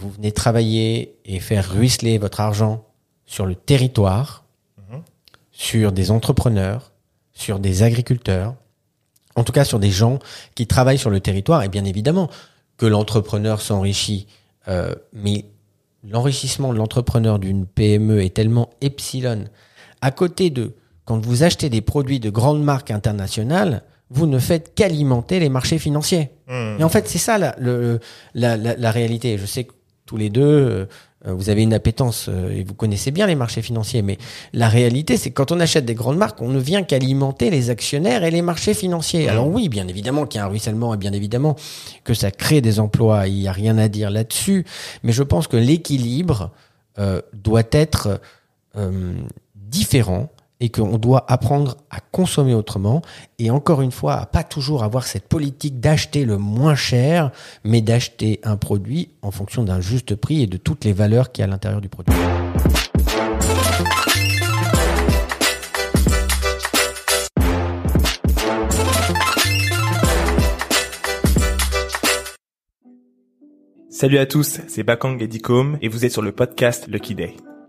vous venez travailler et faire ruisseler votre argent sur le territoire, sur des entrepreneurs, sur des agriculteurs, en tout cas sur des gens qui travaillent sur le territoire, et bien évidemment que l'entrepreneur s'enrichit, euh, mais l'enrichissement de l'entrepreneur d'une PME est tellement epsilon. À côté de, quand vous achetez des produits de grandes marques internationales, vous ne faites qu'alimenter les marchés financiers. Et en fait, c'est ça la, le- la, la, la réalité. Je sais que tous les deux, euh, vous avez une appétence euh, et vous connaissez bien les marchés financiers, mais la réalité, c'est que quand on achète des grandes marques, on ne vient qu'alimenter les actionnaires et les marchés financiers. Alors oui, bien évidemment qu'il y a un ruissellement et bien évidemment que ça crée des emplois, il n'y a rien à dire là-dessus, mais je pense que l'équilibre euh, doit être euh, différent et qu'on doit apprendre à consommer autrement et encore une fois à pas toujours avoir cette politique d'acheter le moins cher mais d'acheter un produit en fonction d'un juste prix et de toutes les valeurs qu'il y a à l'intérieur du produit. Salut à tous, c'est Bakang Edicom et vous êtes sur le podcast Lucky Day.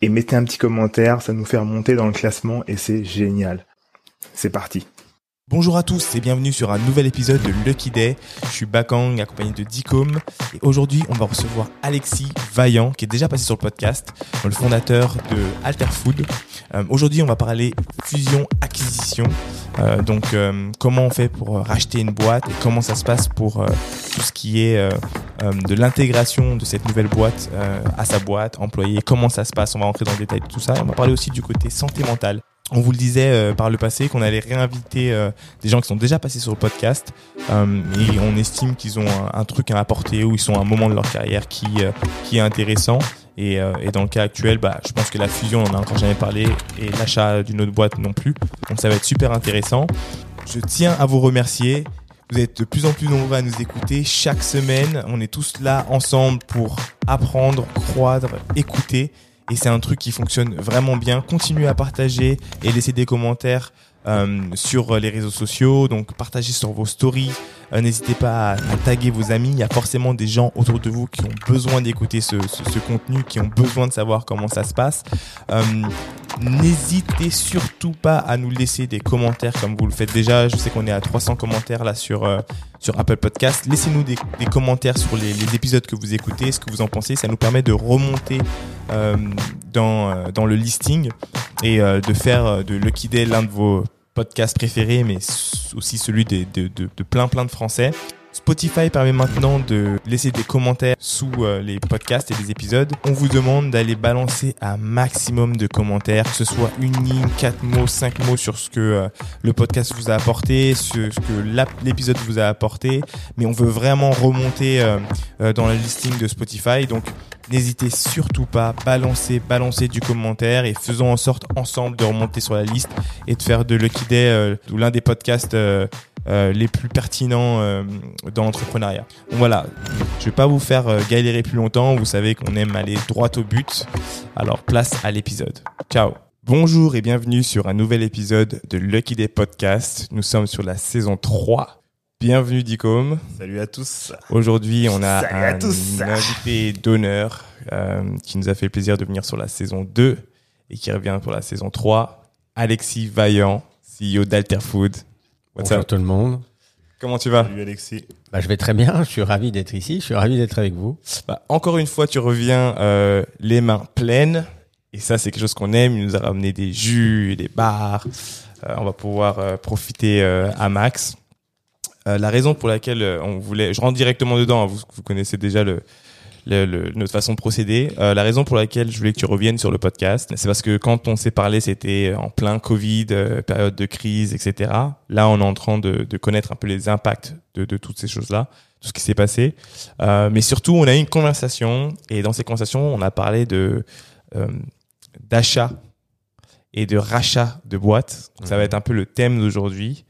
et mettez un petit commentaire, ça nous fait remonter dans le classement et c'est génial. C'est parti. Bonjour à tous et bienvenue sur un nouvel épisode de Lucky Day. Je suis Bakang accompagné de Dicom et aujourd'hui on va recevoir Alexis Vaillant qui est déjà passé sur le podcast, le fondateur de Alterfood. Euh, aujourd'hui on va parler fusion acquisition. Euh, donc euh, comment on fait pour euh, racheter une boîte et comment ça se passe pour tout ce qui est de l'intégration de cette nouvelle boîte à sa boîte, employé, comment ça se passe, on va rentrer dans le détail de tout ça. On va parler aussi du côté santé mentale. On vous le disait euh, par le passé qu'on allait réinviter euh, des gens qui sont déjà passés sur le podcast. Euh, et on estime qu'ils ont un, truc à apporter ou ils sont à un moment de leur carrière qui euh, qui est intéressant. Et, euh, et dans le cas actuel bah je pense que la fusion on en a encore jamais parlé et l'achat d'une autre boîte non plus. Donc ça va être super intéressant. Je tiens à vous remercier. Vous êtes de plus en plus nombreux à nous écouter. Chaque semaine on est tous là ensemble pour apprendre croître écouter et c'est un truc qui fonctionne vraiment bien. Continuez à partager et laisser des commentaires euh, sur les réseaux sociaux. Donc partagez sur vos stories. Euh, N'hésitez pas à, taguer vos amis. Il y a forcément des gens autour de vous qui ont besoin d'écouter ce, contenu, qui ont besoin de savoir comment ça se passe. Euh, N'hésitez surtout pas à nous laisser des commentaires comme vous le faites déjà. Je sais qu'on est à 300 commentaires là sur euh, sur Apple Podcast. Laissez-nous des, commentaires sur les, épisodes que vous écoutez, ce que vous en pensez. Ça nous permet de remonter dans, dans le listing et de faire de Lucky Day l'un de vos podcasts préférés, mais aussi celui de, de, plein plein de Français. Spotify permet maintenant de laisser des commentaires sous euh, les podcasts et les épisodes. On vous demande d'aller balancer un maximum de commentaires, que ce soit une ligne, quatre mots, cinq mots sur ce que euh, le podcast vous a apporté, ce, ce que l'épisode vous a apporté. Mais on veut vraiment remonter euh, dans le listing de Spotify. Donc N'hésitez surtout pas, balancez, balancez du commentaire et faisons en sorte ensemble de remonter sur la liste et de faire de Lucky Day euh, l'un des podcasts euh, euh, les plus pertinents dans l'entrepreneuriat. Voilà, je vais pas vous faire galérer plus longtemps, vous savez qu'on aime aller droit au but. Alors place à l'épisode. Ciao Bonjour et bienvenue sur un nouvel épisode de Lucky Day Podcast. Nous sommes sur la saison 3. Bienvenue Dicom. Salut à tous. Aujourd'hui, on a Salut à un tous. invité d'honneur euh, qui nous a fait le plaisir de venir sur la saison 2 et qui revient pour la saison 3. Alexis Vaillant, CEO d'Alterfood. What's Bonjour up? tout le monde. Comment tu vas? Salut Alexis. Bah, je vais très bien, je suis ravi d'être ici, je suis ravi d'être avec vous. Bah, Encore une fois, tu reviens euh, les mains pleines. Et ça, c'est quelque chose qu'on aime. Il nous a ramené des jus, des bars. Euh, on va pouvoir euh, profiter euh, à max. Euh, la raison pour laquelle euh, on voulait, je rentre directement dedans. hein, vous, vous connaissez déjà le, le- le- notre façon de procéder. Euh, la raison pour laquelle je voulais que tu reviennes sur le podcast, c'est parce que quand on s'est parlé, c'était en plein Covid, euh, période de crise, etc. Là, on est en train de, de connaître un peu les impacts de, de toutes ces choses-là, tout ce qui s'est passé. Mais surtout, on a eu une conversation et dans ces conversations, on a parlé de d'achat et de rachat de boîtes. Donc, Ça va Mhm. être un peu le thème d'aujourd'hui.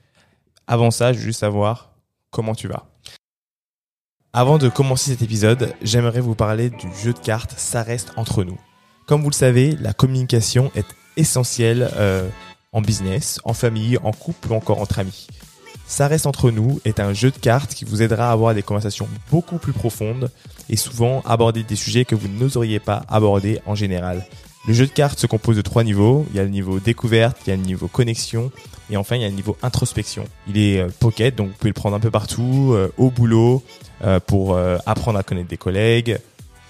Avant ça, je veux juste savoir comment tu vas. Avant de commencer cet épisode, j'aimerais vous parler du jeu de cartes Ça reste entre nous. Comme vous le savez, la communication est essentielle euh, en business, en famille, en couple ou encore entre amis. Ça reste entre nous est un jeu de cartes qui vous aidera à avoir des conversations beaucoup plus profondes et souvent aborder des sujets que vous n'oseriez pas aborder en général. Le jeu de cartes se compose de trois niveaux. Il y a le niveau découverte, il y a le niveau connexion et enfin il y a le niveau introspection. Il est euh, pocket, donc vous pouvez le prendre un peu partout, euh, au boulot, euh, pour apprendre à connaître des collègues,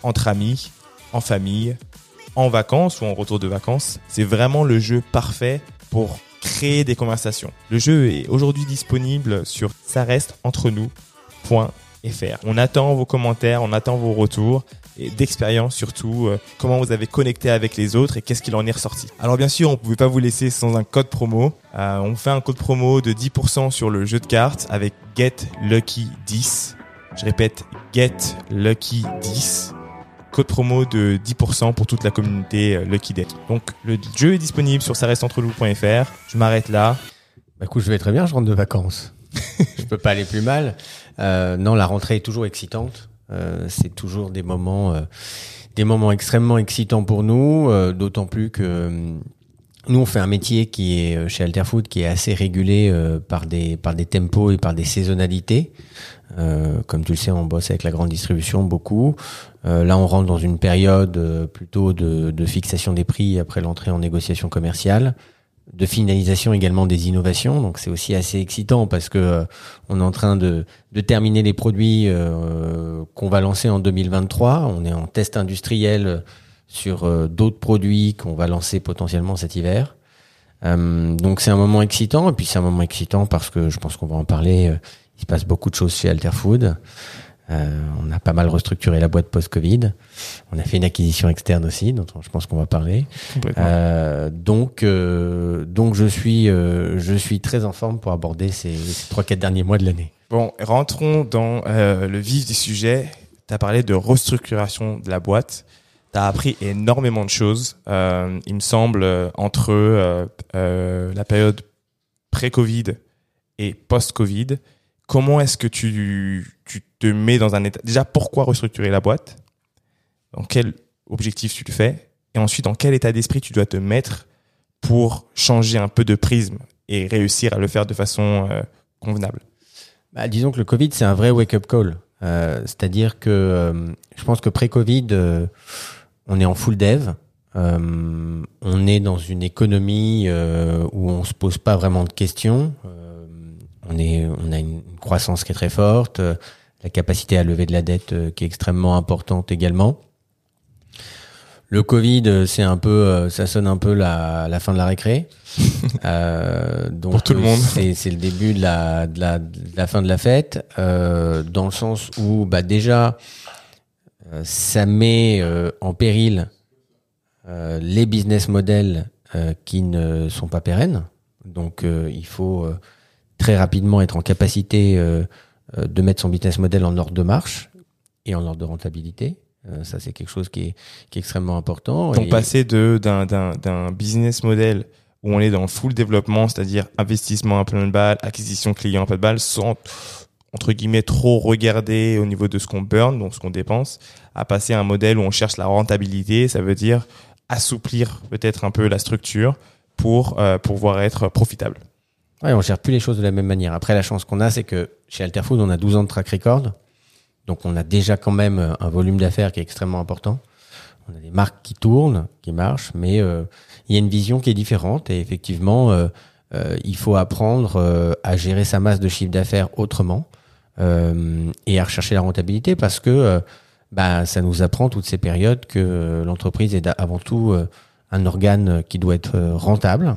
entre amis, en famille, en vacances ou en retour de vacances. C'est vraiment le jeu parfait pour créer des conversations. Le jeu est aujourd'hui disponible sur ça reste. On attend vos commentaires, on attend vos retours et d'expérience surtout, euh, comment vous avez connecté avec les autres et qu'est-ce qu'il en est ressorti. Alors bien sûr, on ne pouvait pas vous laisser sans un code promo. Euh, on fait un code promo de 10% sur le jeu de cartes avec Get Lucky 10. Je répète, Get Lucky 10 code promo de 10% pour toute la communauté euh, Lucky Day. Donc le jeu est disponible sur ça reste entre nous.fr. Je m'arrête là. Bah écoute, je vais très bien, je rentre de vacances. je peux pas aller plus mal. Euh, non, la rentrée est toujours excitante. Euh, c'est toujours des moments, euh, des moments extrêmement excitants pour nous, euh, d'autant plus que nous on fait un métier qui est chez Alterfood qui est assez régulé par des par des tempos et par des saisonnalités. Comme tu le sais, on bosse avec la grande distribution beaucoup. Là, on rentre dans une période plutôt de, de fixation des prix après l'entrée en négociation commerciale de finalisation également des innovations. Donc c'est aussi assez excitant parce que euh, on est en train de, de terminer les produits euh, qu'on va lancer en 2023. On est en test industriel sur euh, d'autres produits qu'on va lancer potentiellement cet hiver. Donc c'est un moment excitant et puis c'est un moment excitant parce que je pense qu'on va en parler. il se passe beaucoup de choses chez Alterfood. Euh, on a pas mal restructuré la boîte post-Covid. On a fait une acquisition externe aussi, dont je pense qu'on va parler. Euh, donc, euh, donc je suis, je suis très en forme pour aborder ces, trois quatre derniers mois de l'année. Bon, rentrons dans le vif du sujet. Tu as parlé de restructuration de la boîte. Tu as appris énormément de choses. Il me semble, entre la période pré-Covid et post-Covid, comment est-ce que tu, tu te mets dans un état... Déjà, pourquoi restructurer la boîte? Dans quel objectif tu le fais? Et ensuite, dans quel état d'esprit tu dois te mettre pour changer un peu de prisme et réussir à le faire de façon euh, convenable? Bah, disons que le Covid, c'est un vrai wake-up call. Euh, C'est-à-dire que euh, je pense que pré-Covid, on est en full dev. On est dans une économie où on se pose pas vraiment de questions. On est, on a une croissance qui est très forte, la capacité à lever de la dette euh, qui est extrêmement importante également. Le Covid, euh, c'est un peu, euh, ça sonne un peu la, la fin de la récré. Euh, donc Pour tout le monde. c'est le début de la, de la, de la fin de la fête, euh, dans le sens où bah déjà euh, ça met euh, en péril euh, les business models euh, qui ne sont pas pérennes. Donc euh, il faut euh, très rapidement être en capacité de mettre son business model en ordre de marche et en ordre de rentabilité. Euh, ça c'est quelque chose qui est, qui est extrêmement important. Donc Et- passer d'un business model où on est dans le full développement, c'est-à-dire investissement à plein de balles, acquisition client à plein de balles, sans entre guillemets trop regarder au niveau de ce qu'on burn, donc ce qu'on dépense, à passer à un modèle où on cherche la rentabilité, ça veut dire assouplir peut-être un peu la structure pour euh, pouvoir être profitable. Ouais, on gère plus les choses de la même manière. Après, la chance qu'on a, c'est que chez Alterfood, on a 12 ans de track record. Donc, on a déjà quand même euh, un volume d'affaires qui est extrêmement important. On a des marques qui tournent, qui marchent, mais euh, il y a une vision qui est différente. Et effectivement, euh, euh, il faut apprendre euh, à gérer sa masse de chiffre d'affaires autrement et à rechercher la rentabilité parce que bah, ça nous apprend toutes ces périodes que l'entreprise est avant tout un organe qui doit être rentable.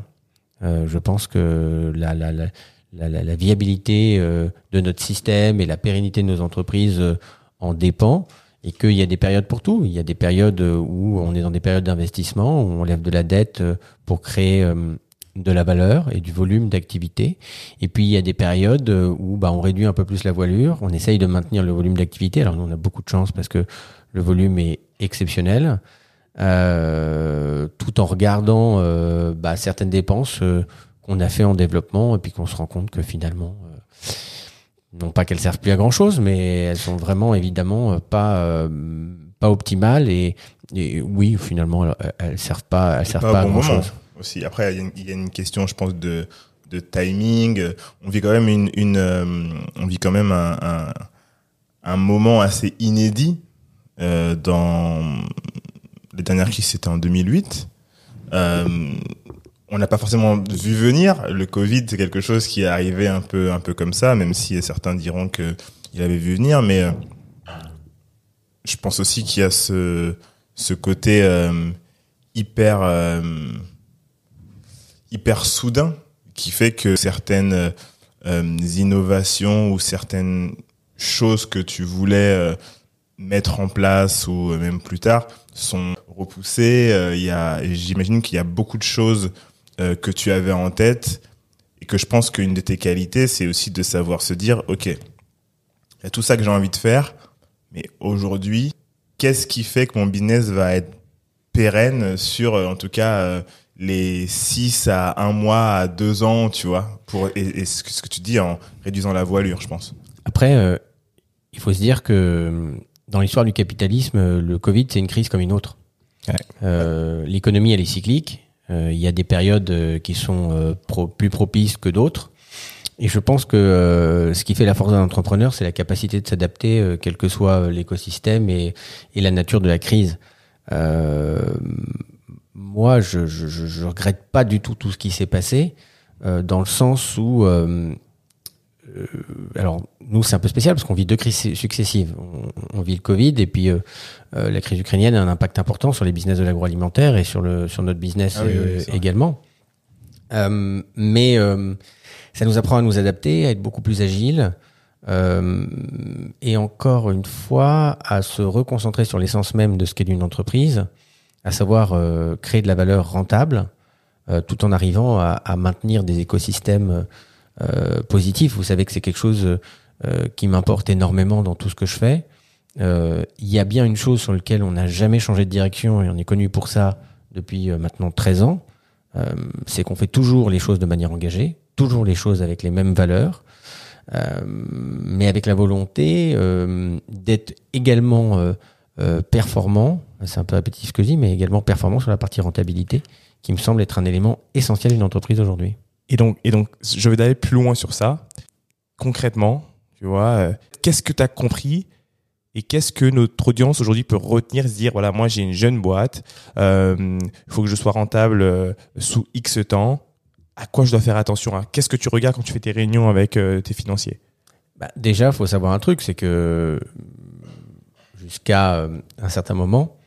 Je pense que la, la, la, la, la- la viabilité euh, de notre système et la pérennité de nos entreprises euh, en dépend et qu'il y a des périodes pour tout. Il y a des périodes euh, où on est dans des périodes d'investissement, où on lève de la dette pour créer de la valeur et du volume d'activité. Et puis il y a des périodes où bah, on réduit un peu plus la voilure, on essaye de maintenir le volume d'activité. Alors nous on a beaucoup de chance parce que le volume est exceptionnel. euh, tout en regardant euh, bah, certaines dépenses euh, qu'on a fait en développement et puis qu'on se rend compte que finalement, euh, non pas qu'elles servent plus à grand chose, mais elles sont vraiment évidemment euh, pas euh, pas optimales et, et oui finalement elles, elles servent pas elles servent pas à bon grand chose. aussi. Après, il y, a une- il y a une question, je pense, de, de timing. On vit quand même une, une euh, on vit quand même un, un, un moment assez inédit euh, dans les dernières crises, c'était en 2008. Euh, on n'a pas forcément vu venir. Le Covid, c'est quelque chose qui est arrivé un peu, un peu comme ça, même si certains diront que il avait vu venir, mais euh, je pense aussi qu'il y a ce, ce côté euh, hyper, euh, hyper soudain qui fait que certaines innovations ou certaines choses que tu voulais mettre en place ou même plus tard sont repoussées. Il y a, j'imagine qu'il y a beaucoup de choses euh, que tu avais en tête et que je pense qu'une de tes qualités, c'est aussi de savoir se dire, ok, il y a tout ça que j'ai envie de faire, mais aujourd'hui, qu'est-ce qui fait que mon business va être pérenne sur, euh, en tout cas, euh, les 6 à 1 mois à 2 ans, tu vois, pour, et, et ce, que, tu dis en réduisant la voilure, je pense. Après, euh, il faut se dire que euh, dans l'histoire du capitalisme, le Covid, c'est une crise comme une autre. Ouais. Euh, L'économie, elle est cyclique. Euh, Il y a des périodes euh, qui sont euh, pro- plus propices que d'autres. Et je pense que euh, ce qui fait la force d'un entrepreneur, c'est la capacité de s'adapter, euh, quel que soit l'écosystème et, et la nature de la crise. Euh, moi, je, je, je, regrette pas du tout tout ce qui s'est passé, dans le sens où alors nous c'est un peu spécial parce qu'on vit deux crises successives. On, on vit le Covid et puis euh, euh, la crise ukrainienne a un impact important sur les business de l'agroalimentaire et sur le sur notre business Ah oui, oui, euh, vrai. également. Euh, mais euh, ça nous apprend à nous adapter, à être beaucoup plus agile. euh, et encore une fois, à se reconcentrer sur l'essence même de ce qu'est une entreprise, à savoir euh, créer de la valeur rentable, euh, tout en arrivant à, à maintenir des écosystèmes euh, positifs. Vous savez que c'est quelque chose euh, qui m'importe énormément dans tout ce que je fais. Euh, Il y a bien une chose sur laquelle on n'a jamais changé de direction et on est connu pour ça depuis euh, maintenant 13 ans, c'est qu'on fait toujours les choses de manière engagée, toujours les choses avec les mêmes valeurs, mais avec la volonté d'être également performant, c'est un peu répétitif ce que je dis, mais également performant sur la partie rentabilité, qui me semble être un élément essentiel d'une entreprise aujourd'hui. Et donc, et donc, je vais aller plus loin sur ça. Concrètement, tu vois, euh, qu'est-ce que tu as compris et qu'est-ce que notre audience aujourd'hui peut retenir, se dire, voilà, moi j'ai une jeune boîte, euh, il faut que je sois rentable euh, sous X temps. À quoi je dois faire attention hein? Qu'est-ce que tu regardes quand tu fais tes réunions avec euh, tes financiers? Bah, déjà, faut savoir un truc, c'est que jusqu'à euh, un certain moment,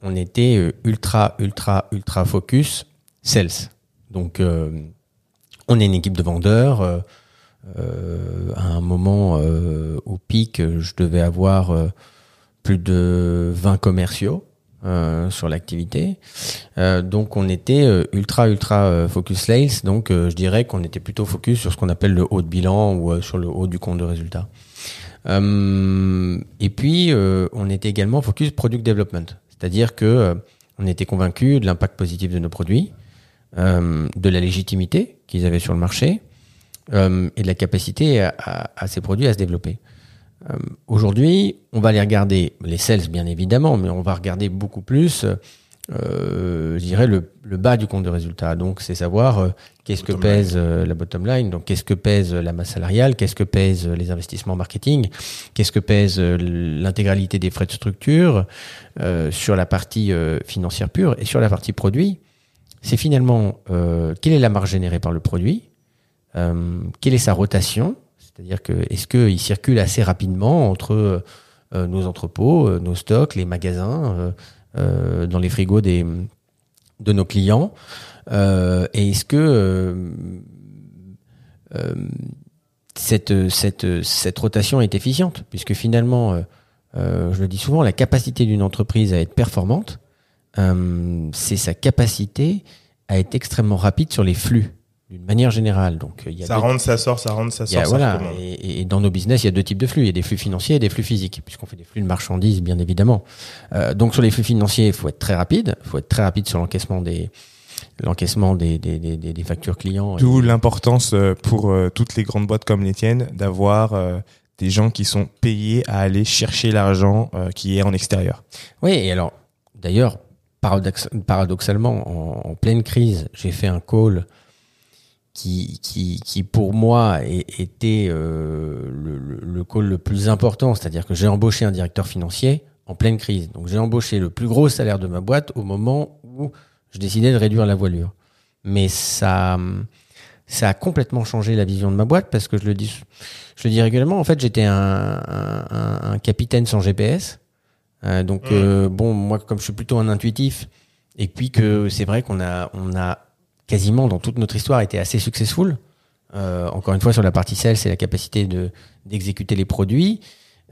on était euh, ultra, ultra, ultra focus sales. Donc, euh, on est une équipe de vendeurs. Euh, à un moment euh, au pic, je devais avoir euh, plus de 20 commerciaux euh, sur l'activité. Euh, donc on était euh, ultra ultra focus sales. Donc je dirais qu'on était plutôt focus sur ce qu'on appelle le haut de bilan ou sur le haut du compte de résultat. Et puis on était également focus product development, c'est-à-dire que on était convaincu de l'impact positif de nos produits, de la légitimité qu'ils avaient sur le marché euh, et de la capacité à, à- à ces produits à se développer. Euh, Aujourd'hui, on va aller regarder les sales, bien évidemment, mais on va regarder beaucoup plus, euh, je dirais, le, le bas du compte de résultat. Donc, c'est savoir euh, qu'est-ce que pèse euh, la bottom line, donc qu'est-ce que pèse la masse salariale, qu'est-ce que pèse les investissements marketing, qu'est-ce que pèse l'intégralité des frais de structure euh, sur la partie financière pure et sur la partie produit. C'est finalement euh, quelle est la marge générée par le produit, euh, quelle est sa rotation, c'est-à-dire que est-ce qu'il circule assez rapidement entre euh, nos entrepôts, euh, nos stocks, les magasins, dans les frigos des, de nos clients, et est-ce que cette, cette, cette rotation est efficiente, puisque finalement, je le dis souvent, la capacité d'une entreprise à être performante, c'est sa capacité à être extrêmement rapide sur les flux d'une manière générale. Donc il y a Ça deux- rentre, ça sort, ça rentre, ça a- sort. ça voilà, et, et dans nos business, il y a deux types de flux. Il y a des flux financiers et des flux physiques, puisqu'on fait des flux de marchandises, bien évidemment. Euh, donc sur les flux financiers, il faut être très rapide. Il faut être très rapide sur l'encaissement des l'encaissement des, des, des, des- des factures clients. D'où l'importance euh, pour euh, toutes les grandes boîtes comme les tiennes d'avoir euh, des gens qui sont payés à aller chercher l'argent euh, qui est en extérieur. Oui, et alors, d'ailleurs, paradox- paradoxalement, en, en pleine crise, j'ai fait un call qui, qui, qui pour moi était euh, le, le- le call le plus important, c'est-à-dire que j'ai embauché un directeur financier en pleine crise. Donc j'ai embauché le plus gros salaire de ma boîte au moment où je décidais de réduire la voilure. Mais ça, ça a complètement changé la vision de ma boîte parce que je le dis, je le dis régulièrement. En fait, j'étais un, un, un- capitaine sans GPS. Euh, donc euh, bon, moi comme je suis plutôt un intuitif, et puis que c'est vrai qu'on a on a quasiment dans toute notre histoire été assez successful. Euh, encore une fois sur la partie sales, c'est la capacité de d'exécuter les produits.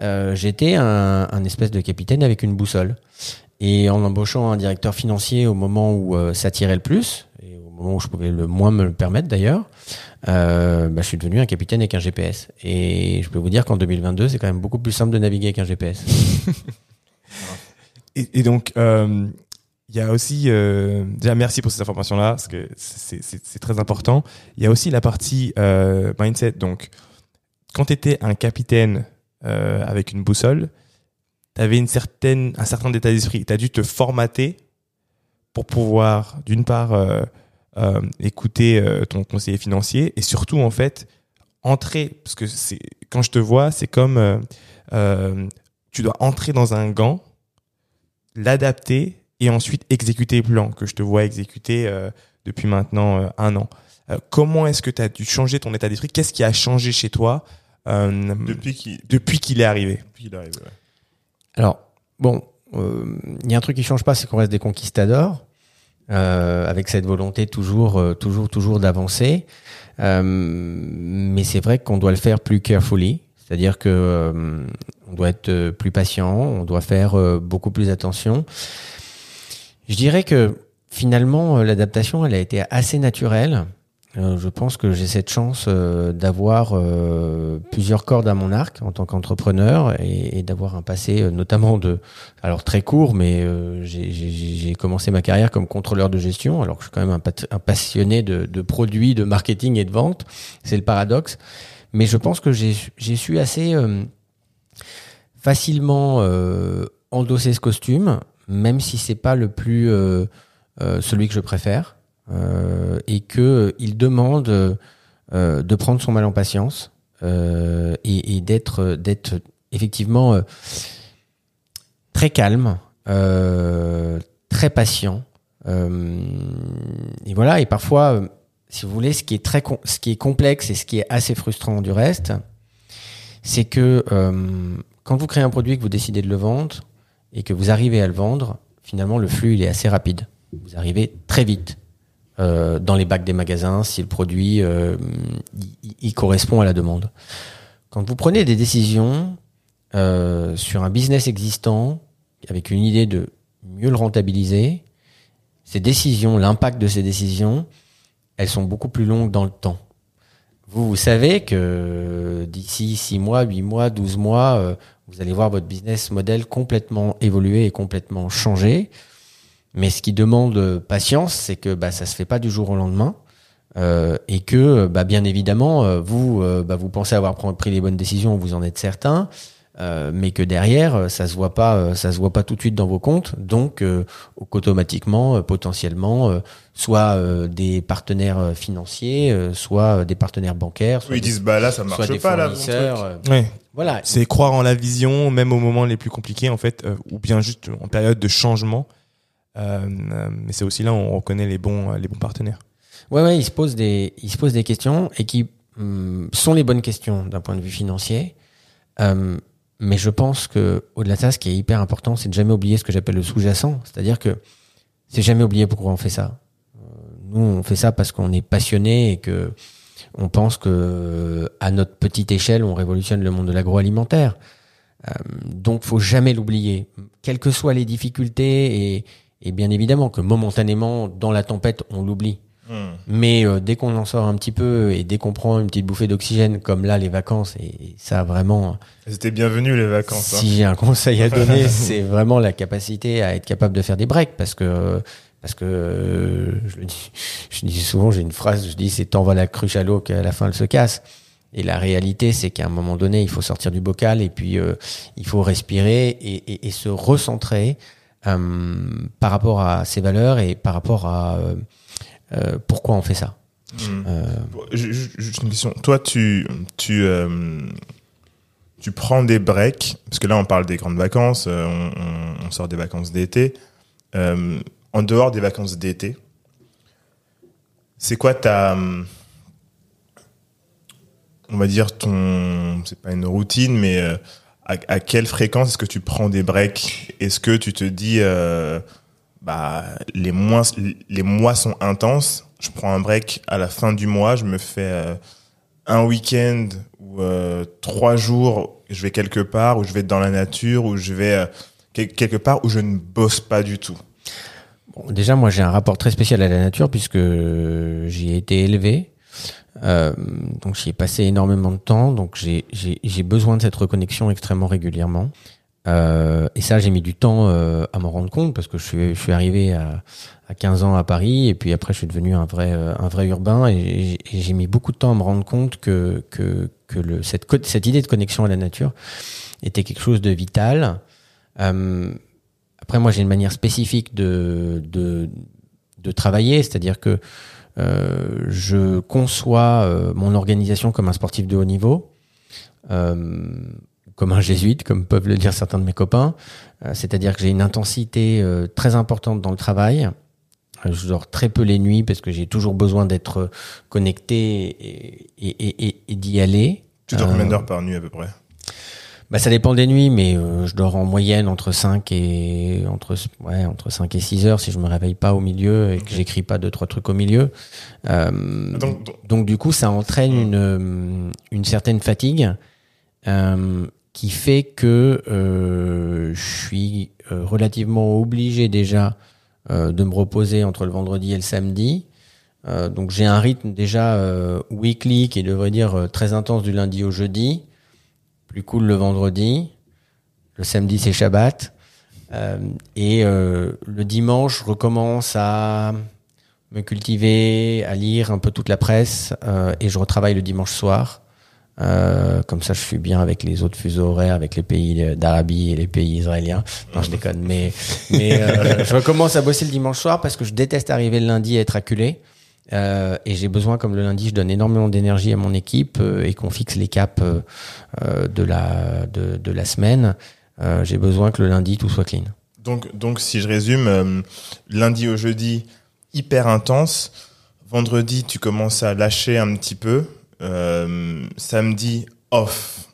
Euh, J'étais un, un espèce de capitaine avec une boussole. Et en embauchant un directeur financier au moment où euh, ça tirait le plus, et au moment où je pouvais le moins me le permettre d'ailleurs, euh, bah, je suis devenu un capitaine avec un GPS. Et je peux vous dire qu'en 2022, c'est quand même beaucoup plus simple de naviguer avec un GPS. Et, et donc, euh, il y a aussi, euh, déjà merci pour cette information-là, parce que c'est- très important. Il y a aussi la partie euh, mindset. Donc, quand tu étais un capitaine euh, avec une boussole, tu avais une certaine, un certain état d'esprit. Tu as dû te formater pour pouvoir, d'une part, écouter ton conseiller financier et surtout, en fait, entrer. Parce que quand je te vois, c'est comme tu dois entrer dans un gant l'adapter et ensuite exécuter les plans que je te vois exécuter euh, depuis maintenant euh, un an. Euh, comment est-ce que tu as dû changer ton état d'esprit? Qu'est-ce qui a changé chez toi euh, Depuis qu'il depuis qu'il est arrivé? Depuis qu'il arrive. ouais. Alors, bon, euh, il y a un truc qui change pas, c'est qu'on reste des conquistadors, euh, avec cette volonté toujours, euh, toujours, toujours d'avancer. Euh, mais c'est vrai qu'on doit le faire plus carefully, c'est-à-dire que euh, on doit être plus patient, on doit faire euh, beaucoup plus attention. Je dirais que finalement, euh, l'adaptation, elle a été assez naturelle. Euh, je pense que j'ai cette chance euh, d'avoir plusieurs cordes à mon arc en tant qu'entrepreneur et, d'avoir un passé notamment de, alors très court, mais j'ai- commencé ma carrière comme contrôleur de gestion, alors que je suis quand même un, passionné de, produits, de marketing et de vente. C'est le paradoxe. Mais je pense que j'ai su assez facilement endosser ce costume, même si c'est pas le plus euh, euh, celui que je préfère, euh, et que il demande de prendre son mal en patience et, et d'être d'être effectivement très calme, très patient. et voilà. Et parfois, si vous voulez, ce qui est très ce qui est complexe et ce qui est assez frustrant du reste, c'est que quand vous créez un produit que vous décidez de le vendre et que vous arrivez à le vendre, finalement le flux il est assez rapide. Vous arrivez très vite euh, dans les bacs des magasins si le produit euh, il, il correspond à la demande. Quand vous prenez des décisions euh, sur un business existant avec une idée de mieux le rentabiliser, ces décisions, l'impact de ces décisions, elles sont beaucoup plus longues dans le temps. Vous, vous savez que d'ici 6 mois, 8 mois, 12 mois, euh, vous allez voir votre business model complètement évoluer et complètement changer. Mais ce qui demande patience, c'est que bah, ça se fait pas du jour au lendemain. Euh, et que, bah, bien évidemment, euh, vous, euh, bah, vous pensez avoir pr- pris les bonnes décisions, vous en êtes certain, euh, mais que derrière, euh, ça se voit pas, euh, ça se voit pas tout de suite dans vos comptes. Donc, euh, qu'automatiquement, euh, potentiellement, euh, soit euh, des partenaires financiers, euh, soit euh, des partenaires bancaires, soit Ils des, disent bah là ça soit marche des pas là. mon voilà. C'est croire en la vision, même au moment les plus compliqués, en fait, euh, ou bien juste en période de changement. Euh, euh, mais c'est aussi là où on reconnaît les bons, euh, les bons partenaires. Ouais, ouais, ils se posent des, ils se posent des questions et qui hum, sont les bonnes questions d'un point de vue financier. Euh, mais je pense que au-delà de ça, ce qui est hyper important, c'est de jamais oublier ce que j'appelle le sous-jacent. C'est-à-dire que c'est jamais oublier pourquoi on fait ça. Euh, Nous, on fait ça parce qu'on est passionné et que on pense que à notre petite échelle, on révolutionne le monde de l'agroalimentaire. Euh, donc, faut jamais l'oublier, quelles que soient les difficultés et, et bien évidemment que momentanément, dans la tempête, on l'oublie. Mais euh, dès qu'on en sort un petit peu et dès qu'on prend une petite bouffée d'oxygène, comme là les vacances, et, ça vraiment. C'était bienvenu les vacances. Si hein. j'ai un conseil à donner, c'est vraiment la capacité à être capable de faire des breaks, parce que parce que euh, je le dis, je dis souvent, j'ai une phrase, je dis c'est tant va la cruche à l'eau qu'à la fin elle se casse. Et la réalité, c'est qu'à un moment donné, il faut sortir du bocal et puis euh, il faut respirer et, et, et se recentrer euh, par rapport à ses valeurs et par rapport à pourquoi on fait ça. Hmm. Juste une question. Toi, tu tu tu prends des breaks parce que là, on parle des grandes vacances, on, on, sort des vacances d'été. En dehors des vacances d'été, c'est quoi ta on va dire ton, c'est pas une routine, mais euh, à, quelle fréquence est-ce que tu prends des breaks? Est-ce que tu te dis, euh, bah les mois, les mois sont intenses, je prends un break à la fin du mois, je me fais euh, un week-end ou trois jours, je vais quelque part, ou je vais dans la nature, ou je vais quelque part où je ne bosse pas du tout. Bon, déjà, moi, j'ai un rapport très spécial à la nature puisque j'y ai été élevé. Euh, donc j'y ai passé énormément de temps, donc j'ai besoin de cette reconnexion extrêmement régulièrement. Euh, et ça, j'ai mis du temps euh, à m'en rendre compte parce que je suis, je suis arrivé à, à 15 ans à Paris et puis après je suis devenu un vrai, euh, un vrai urbain et, j'ai mis beaucoup de temps à me rendre compte que, que, que le, cette, cette idée de connexion à la nature était quelque chose de vital. Euh, après, moi, j'ai une manière spécifique de, de, de travailler, c'est-à-dire que euh, je conçois euh, mon organisation comme un sportif de haut niveau, euh, comme un jésuite, comme peuvent le dire certains de mes copains. C'est-à-dire que j'ai une intensité très importante dans le travail. Je dors très peu les nuits parce que j'ai toujours besoin d'être connecté et, et, et, et d'y aller. Tu dors combien d'heures par nuit à peu près? Bah, ça dépend des nuits, mais euh, je dors en moyenne entre 5 et entre ouais entre 5 et 6 heures si je me réveille pas au milieu et que j'écris pas deux trois trucs au milieu. Euh, donc, donc, du coup, ça entraîne une euh, une certaine fatigue euh, qui fait que euh, je suis relativement obligé déjà de me reposer entre le vendredi et le samedi. donc j'ai un rythme déjà weekly qui devrait dire très intense du lundi au jeudi plus cool le vendredi. Le samedi, c'est Shabbat. Euh, et euh, le dimanche, je recommence à me cultiver, à lire un peu toute la presse, euh, et je retravaille le dimanche soir. comme ça, je suis bien avec les autres fuseaux horaires, avec les pays d'Arabie et les pays israéliens. Non, je déconne, mais mais je recommence à bosser le dimanche soir parce que je déteste arriver le lundi et être acculé. Euh, et j'ai besoin, comme le lundi, je donne énormément d'énergie à mon équipe euh, et qu'on fixe les caps euh, de, la, de, de la semaine. j'ai besoin que le lundi, tout soit clean. Donc, donc si je résume, lundi au jeudi, hyper intense. Vendredi, tu commences à lâcher un petit peu. samedi, off,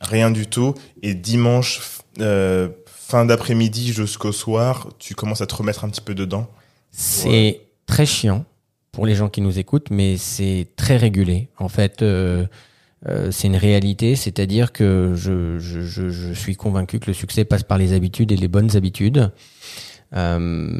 rien du tout. Et dimanche, fin d'après-midi jusqu'au soir, tu commences à te remettre un petit peu dedans. C'est très chiant pour les gens qui nous écoutent, mais c'est très régulé. En fait, euh, euh, c'est une réalité, c'est-à-dire que je, je, je, je, suis convaincu que le succès passe par les habitudes et les bonnes habitudes. Euh,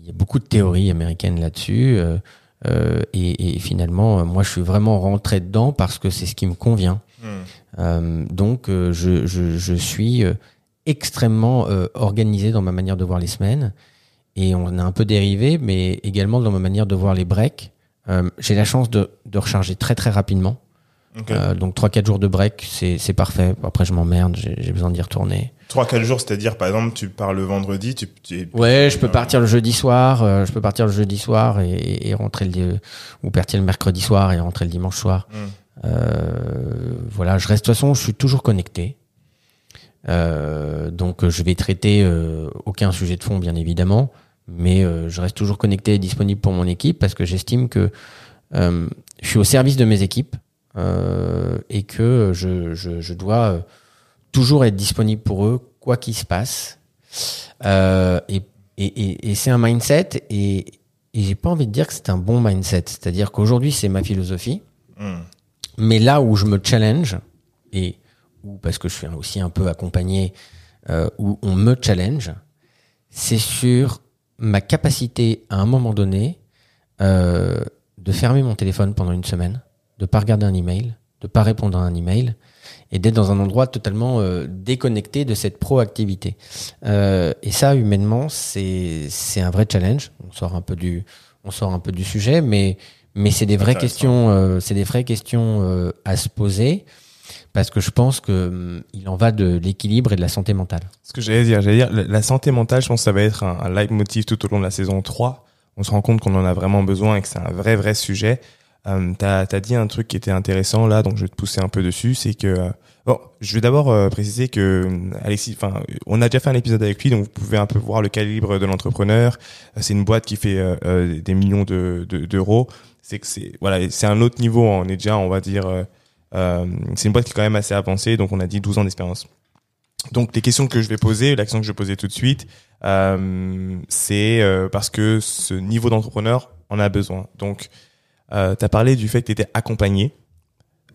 il y a beaucoup de théories américaines là-dessus. Euh, euh, et, et, finalement, moi, je suis vraiment rentré dedans parce que c'est ce qui me convient. Hmm. donc, je, je, je, suis extrêmement organisé dans ma manière de voir les semaines et on a un peu dérivé, mais également dans ma manière de voir les breaks. Euh, j'ai la chance de, de, recharger très très rapidement. Euh, donc 3-4 jours de break, c'est parfait. Après, je m'emmerde, j'ai besoin d'y retourner. 3-4 jours, c'est-à-dire, par exemple, tu pars le vendredi, tu, tu Ouais, je peux partir le jeudi soir, euh, je peux partir le jeudi soir et, et rentrer le, ou partir le mercredi soir et rentrer le dimanche soir. Euh, voilà, je reste, de toute façon, je suis toujours connecté. Euh, donc, je vais traiter aucun sujet de fond, bien évidemment mais euh, je reste toujours connecté et disponible pour mon équipe parce que j'estime que euh, je suis au service de mes équipes euh, et que je, je, je dois toujours être disponible pour eux, quoi qu'il se passe. et, et, et, c'est un mindset et, et j'ai pas envie de dire que c'est un bon mindset. C'est-à-dire qu'aujourd'hui, c'est ma philosophie. Hmm. Mais là où je me challenge, et ou parce que je suis aussi un peu accompagné, euh, où on me challenge, c'est sur ma capacité à un moment donné euh, de fermer mon téléphone pendant une semaine, de pas regarder un email, de pas répondre à un email et d'être dans un endroit totalement euh, déconnecté de cette proactivité. Euh, et ça, humainement, c'est c'est un vrai challenge. On sort un peu du on sort un peu du sujet, mais mais c'est des vraies questions, c'est des vraies questions à se poser parce que je pense que hum, il en va de l'équilibre et de la santé mentale. Ce que j'allais dire, j'allais dire, la, santé mentale, je pense que ça va être un, un leitmotiv tout au long de la saison 3. On se rend compte qu'on en a vraiment besoin et que c'est un vrai, vrai sujet. Euh, t'as, t'as dit un truc qui était intéressant là, donc je vais te pousser un peu dessus, c'est que euh, bon, je vais d'abord euh, préciser que euh, Alexis, enfin, on a déjà fait un épisode avec lui, donc vous pouvez un peu voir le calibre de l'entrepreneur. Euh, C'est une boîte qui fait des millions de, de- d'euros. C'est que c'est voilà, c'est un autre niveau. On est déjà, on va dire, c'est une boîte qui est quand même assez avancée, donc on a dit 12 ans d'expérience. Donc les questions que je vais poser, l'action que je vais poser tout de suite, euh, c'est euh, parce que ce niveau d'entrepreneur en a besoin. Donc euh, tu as parlé du fait que tu étais accompagné.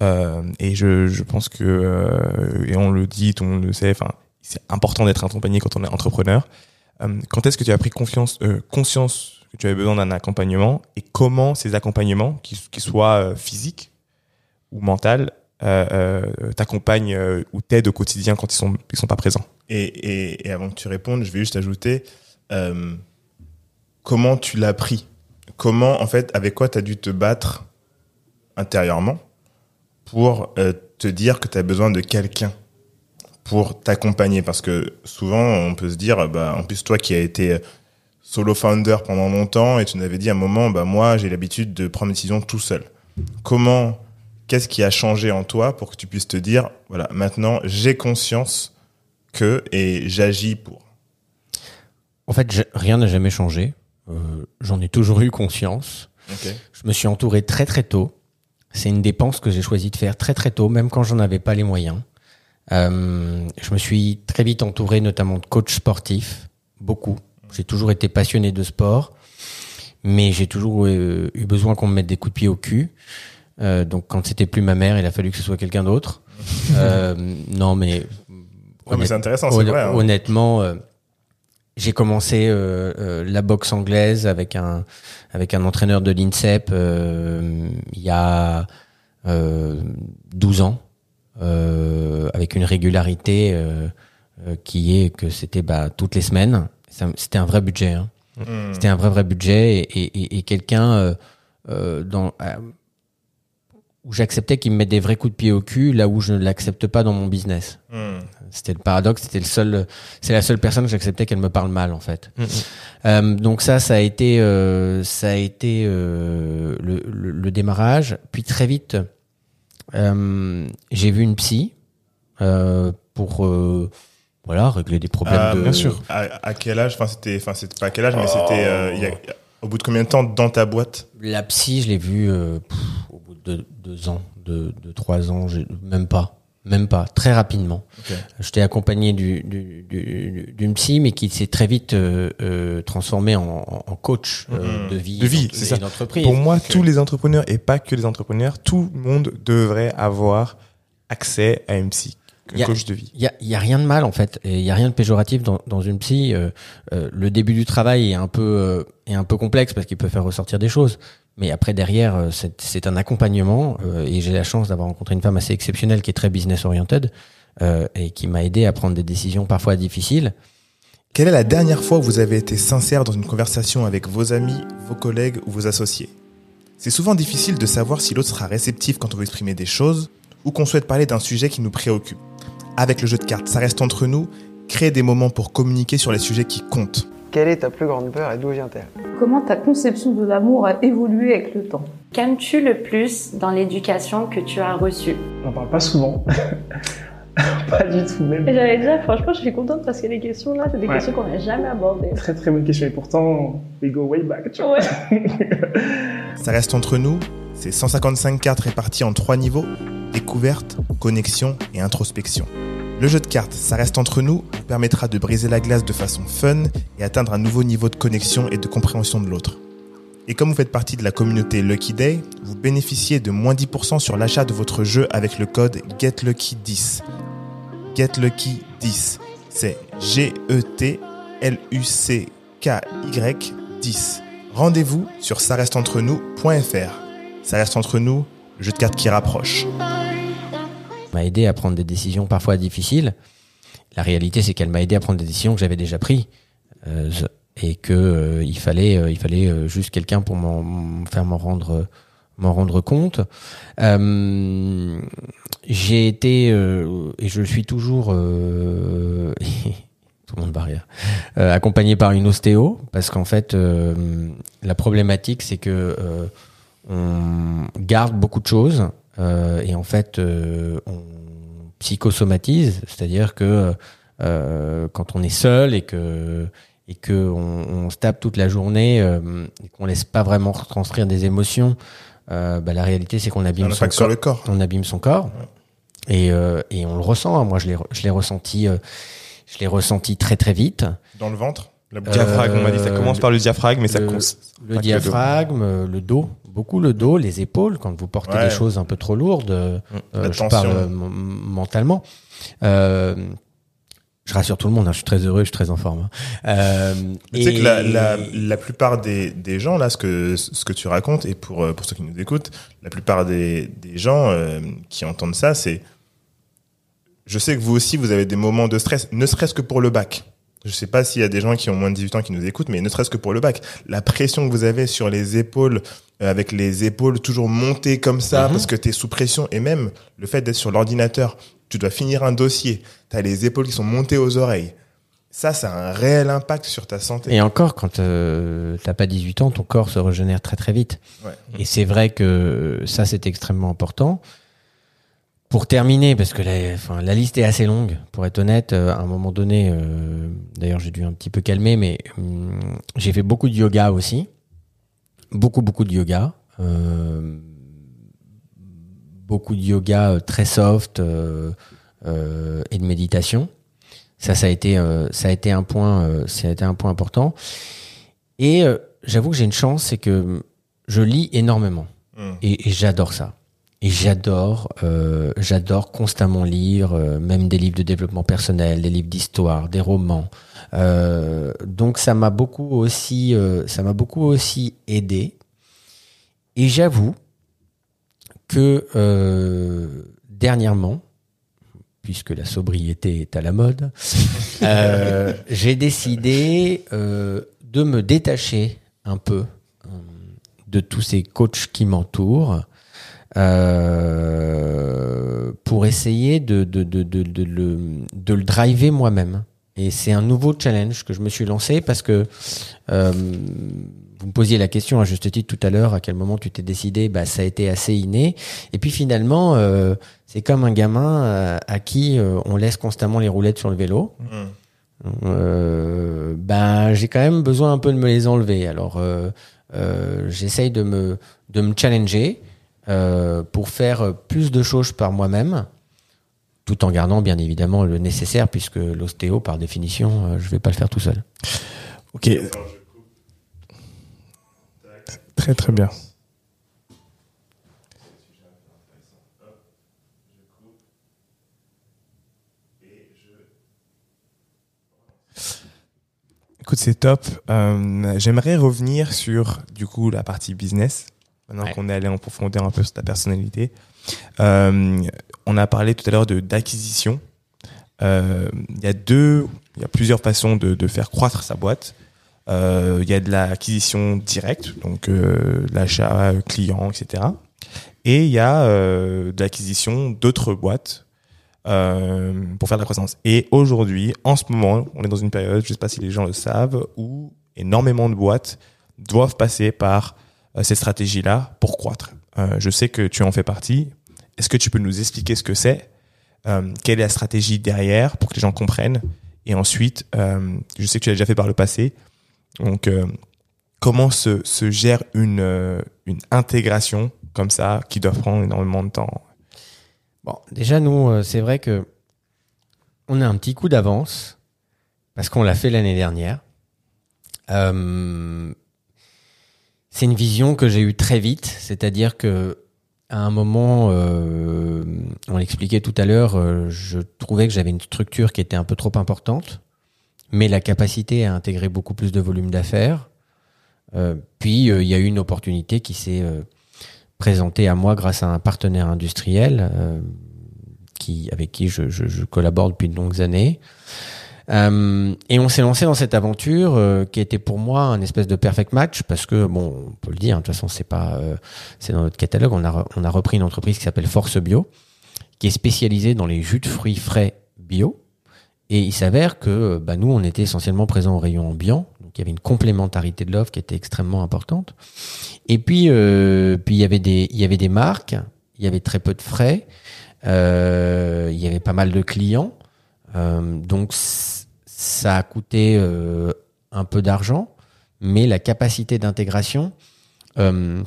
Euh, et je, je pense que, euh, et on le dit, tout le monde le sait, c'est important d'être accompagné quand on est entrepreneur. Euh, quand est-ce que tu as pris confiance, euh, conscience que tu avais besoin d'un accompagnement et comment ces accompagnements, qu'ils soient euh, physiques ou mentaux, euh, euh, t'accompagnent euh, ou t'aident au quotidien quand ils sont, ils sont pas présents Et, avant que tu répondes, je vais juste ajouter euh, comment tu l'as pris? Comment, en fait, avec quoi tu as dû te battre intérieurement pour te dire que tu as besoin de quelqu'un pour t'accompagner? Parce que souvent, on peut se dire, bah, en plus, toi qui as été solo founder pendant longtemps et tu nous avais dit à un moment, bah, moi, j'ai l'habitude de prendre des décisions tout seul. Comment, qu'est-ce qui a changé en toi pour que tu puisses te dire, voilà, maintenant, j'ai conscience que et j'agis pour. En fait, je- rien n'a jamais changé. Euh, J'en ai toujours eu conscience. Je me suis entouré très très tôt. C'est une dépense que j'ai choisi de faire très très tôt, même quand j'en avais pas les moyens. Euh, je me suis très vite entouré, notamment de coachs sportifs, beaucoup. J'ai toujours été passionné de sport, mais j'ai toujours euh, eu besoin qu'on me mette des coups de pied au cul. Euh, donc quand c'était plus ma mère, il a fallu que ce soit quelqu'un d'autre. Euh, non, mais Non, mais c'est intéressant, c'est vrai. hein. Honnêtement, euh, j'ai commencé euh, euh, la boxe anglaise avec un avec un entraîneur de l'INSEP euh, il y a euh, 12 ans, euh, avec une régularité qui est que c'était bah, toutes les semaines. C'était un vrai budget. Hein. Hmm. C'était un vrai vrai budget et, et, et- et quelqu'un dans euh, où j'acceptais qu'il me mette des vrais coups de pied au cul là où je ne l'accepte pas dans mon business. Hmm. C'était le paradoxe, c'était le seul, c'est la seule personne que j'acceptais qu'elle me parle mal en fait. Euh, donc ça, ça a été, euh, ça a été euh, le, le, le démarrage. Puis très vite, j'ai vu une psy pour voilà régler des problèmes de. bien sûr. À, à quel âge Enfin, c'était, enfin, c'était pas à quel âge, mais c'était au bout de combien de temps dans ta boîte? La psy, je l'ai vue de deux ans, de, de trois ans, même pas, même pas, très rapidement. Ok. J'étais accompagné du- du- du- d'une psy, mais qui s'est très vite euh, euh, transformée en, en- coach euh, Mhm. de vie, De vie, c'est ça. Pour moi, tous les entrepreneurs et pas que les entrepreneurs, tout le monde devrait avoir accès à une psy, Y. Il y a, il y a rien de mal en fait, il y a rien de péjoratif dans, dans une psy. euh, le début du travail est un peu est un peu complexe parce qu'il peut faire ressortir des choses, mais après derrière euh, c'est un accompagnement euh, et j'ai la chance d'avoir rencontré une femme assez exceptionnelle qui est très business oriented euh, et qui m'a aidé à prendre des décisions parfois difficiles. Quelle est la dernière fois où vous avez été sincère dans une conversation avec vos amis, vos collègues ou vos associés? C'est souvent difficile de savoir si l'autre sera réceptif quand on veut exprimer des choses ou qu'on souhaite parler d'un sujet qui nous préoccupe. Avec le jeu de cartes, ça reste entre nous, créer des moments pour communiquer sur les sujets qui comptent. Quelle est ta plus grande peur et d'où vient-elle? Comment ta conception de l'amour a évolué avec le temps? Qu'aimes-tu le plus dans l'éducation que tu as reçue? On n'en parle pas souvent. pas du tout même. J'allais dire, franchement, je suis contente parce que les questions là, c'est des Ouais. questions qu'on n'a jamais abordées. Très très bonne question et pourtant, we go way back. Tu vois. Ouais. Ça reste entre nous, c'est 155 cartes réparties en trois niveaux, découverte, connexion et introspection. Le jeu de cartes, ça reste entre nous, vous permettra de briser la glace de façon fun et atteindre un nouveau niveau de connexion et de compréhension de l'autre. Et comme vous faites partie de la communauté Lucky Day, vous bénéficiez de moins 10% sur l'achat de votre jeu avec le code GetLucky10. GetLucky10, c'est G-E-T-L-U-C-K-Y 10. rendez-vous sur nous.fr. Ça reste entre nous, jeu de cartes qui rapproche. M'a aidé à prendre des décisions parfois difficiles. La réalité, c'est qu'elle m'a aidé à prendre des décisions que j'avais déjà prises euh, et que euh, il fallait, euh, il fallait juste quelqu'un pour m'en faire m'en rendre, m'en rendre compte. J'ai été et je suis toujours tout le monde accompagné par une ostéo parce qu'en fait, la problématique, c'est que on garde beaucoup de choses et en fait, euh, on psychosomatise, c'est-à-dire que euh, quand on est seul et que et que on, on se tape toute la journée euh, et qu'on laisse pas vraiment retranscrire des émotions, euh, bah, la réalité c'est qu'on abîme son corps le corps. on abîme son corps et, euh, et on le ressent. hein. Moi, je l'ai, je l'ai ressenti, euh, je l'ai ressenti très très vite. Dans le ventre? Le Diaphragme, on m'a dit, ça Euh, commence par le diaphragme, mais ça le, le diaphragme, euh, le dos, beaucoup le dos, les épaules quand vous portez Ouais. des choses un peu trop lourdes. euh, La euh, je parle mentalement. Euh, je rassure tout le monde. hein, je suis très heureux, je suis très en forme. hein. Euh, Tu sais que la, la, la plupart des, des gens, là, ce que, ce que tu racontes, et pour, pour ceux qui nous écoutent, la plupart des, des gens euh, qui entendent ça, c'est. Je sais que vous aussi, vous avez des moments de stress, ne serait-ce que pour le bac. Je sais pas s'il y a des gens qui ont moins de 18 ans qui nous écoutent, mais ne serait-ce que pour le bac. La pression que vous avez sur les épaules, euh, avec les épaules toujours montées comme ça, Mhm. parce que tu es sous pression, et même le fait d'être sur l'ordinateur, tu dois finir un dossier, tu as les épaules qui sont montées aux oreilles. Ça, ça a un réel impact sur ta santé. Et encore, quand euh, t'as pas 18 ans, ton corps se régénère très très vite. Ouais. Et c'est vrai que ça, c'est extrêmement important. Pour terminer, parce que la, enfin, la liste est assez longue, pour être honnête, euh, à un moment donné, euh, d'ailleurs j'ai dû un petit peu calmer, mais hum, j'ai fait beaucoup de yoga aussi. Beaucoup, beaucoup de yoga. Euh, beaucoup de yoga très soft et de méditation. Ça, ça a été, ça a été un point, ça a été un point important. Et j'avoue que j'ai une chance, c'est que je lis énormément Mm. et, et j'adore ça. Et j'adore, euh, j'adore constamment lire, euh, même des livres de développement personnel, des livres d'histoire, des romans. Euh, donc ça m'a beaucoup aussi, ça m'a beaucoup aussi aidé. Et j'avoue que dernièrement, puisque la sobriété est à la mode, j'ai décidé de me détacher un peu de tous ces coachs qui m'entourent euh, pour essayer de, de, de, de, de le, de le driver moi-même. Et c'est un nouveau challenge que je me suis lancé parce que euh, vous me posiez la question à juste titre tout à l'heure, à quel moment tu t'es décidé, bah, ça a été assez inné. Et puis finalement, euh, c'est comme un gamin euh, à qui euh, on laisse constamment les roulettes sur le vélo. Mm. Euh, ben j'ai quand même besoin un peu de me les enlever. Alors j'essaye de me de me challenger euh, pour faire plus de choses par moi-même, tout en gardant bien évidemment le nécessaire puisque l'ostéo par définition euh, je vais pas le faire tout seul. Ok. Très très bien. Écoute, c'est top. Euh, J'aimerais revenir sur du coup la partie business. Maintenant Ouais. qu'on est allé en profondeur un peu sur ta personnalité, Euh, on a parlé tout à l'heure de d'acquisition. Euh, Il y a deux, il y a plusieurs façons de, de faire croître sa boîte. Euh, Il y a de l'acquisition directe, donc l'achat client, etc. Et il y a de l'acquisition d'autres boîtes pour faire de la croissance. Et aujourd'hui, en ce moment, on est dans une période, je ne sais pas si les gens le savent, où énormément de boîtes doivent passer par euh, cette stratégie-là pour croître. Euh, je sais que tu en fais partie. Est-ce que tu peux nous expliquer ce que c'est euh, Quelle est la stratégie derrière pour que les gens comprennent Et ensuite, je sais que tu l'as déjà fait par le passé. Donc, comment se, se gère une, une intégration comme ça qui doit prendre énormément de temps? Bon, déjà nous c'est vrai que on a un petit coup d'avance parce qu'on l'a fait l'année dernière. Euh, c'est une vision que j'ai eue très vite, c'est-à-dire que à un moment, euh, on l'expliquait tout à l'heure, euh, je trouvais que j'avais une structure qui était un peu trop importante, mais la capacité à intégrer beaucoup plus de volume d'affaires. Euh, puis il y a eu une opportunité qui s'est présentée à moi grâce à un partenaire industriel qui avec qui je collabore depuis de longues années. Euh, et on s'est lancé dans cette aventure euh, qui était pour moi un espèce de perfect match parce que bon, on peut le dire, hein, de toute façon c'est pas, euh, c'est dans notre catalogue. On a on a repris une entreprise qui s'appelle Force Bio, qui est spécialisée dans les jus de fruits frais bio. Et il s'avère que bah, nous, on était essentiellement présents au rayon ambiant, donc il y avait une complémentarité de l'offre qui était extrêmement importante. Et puis, euh, puis il y avait des, il y avait des marques, il y avait très peu de frais, euh, il y avait pas mal de clients, euh, donc c- ça a coûté euh, un peu d'argent, mais la capacité d'intégration, euh,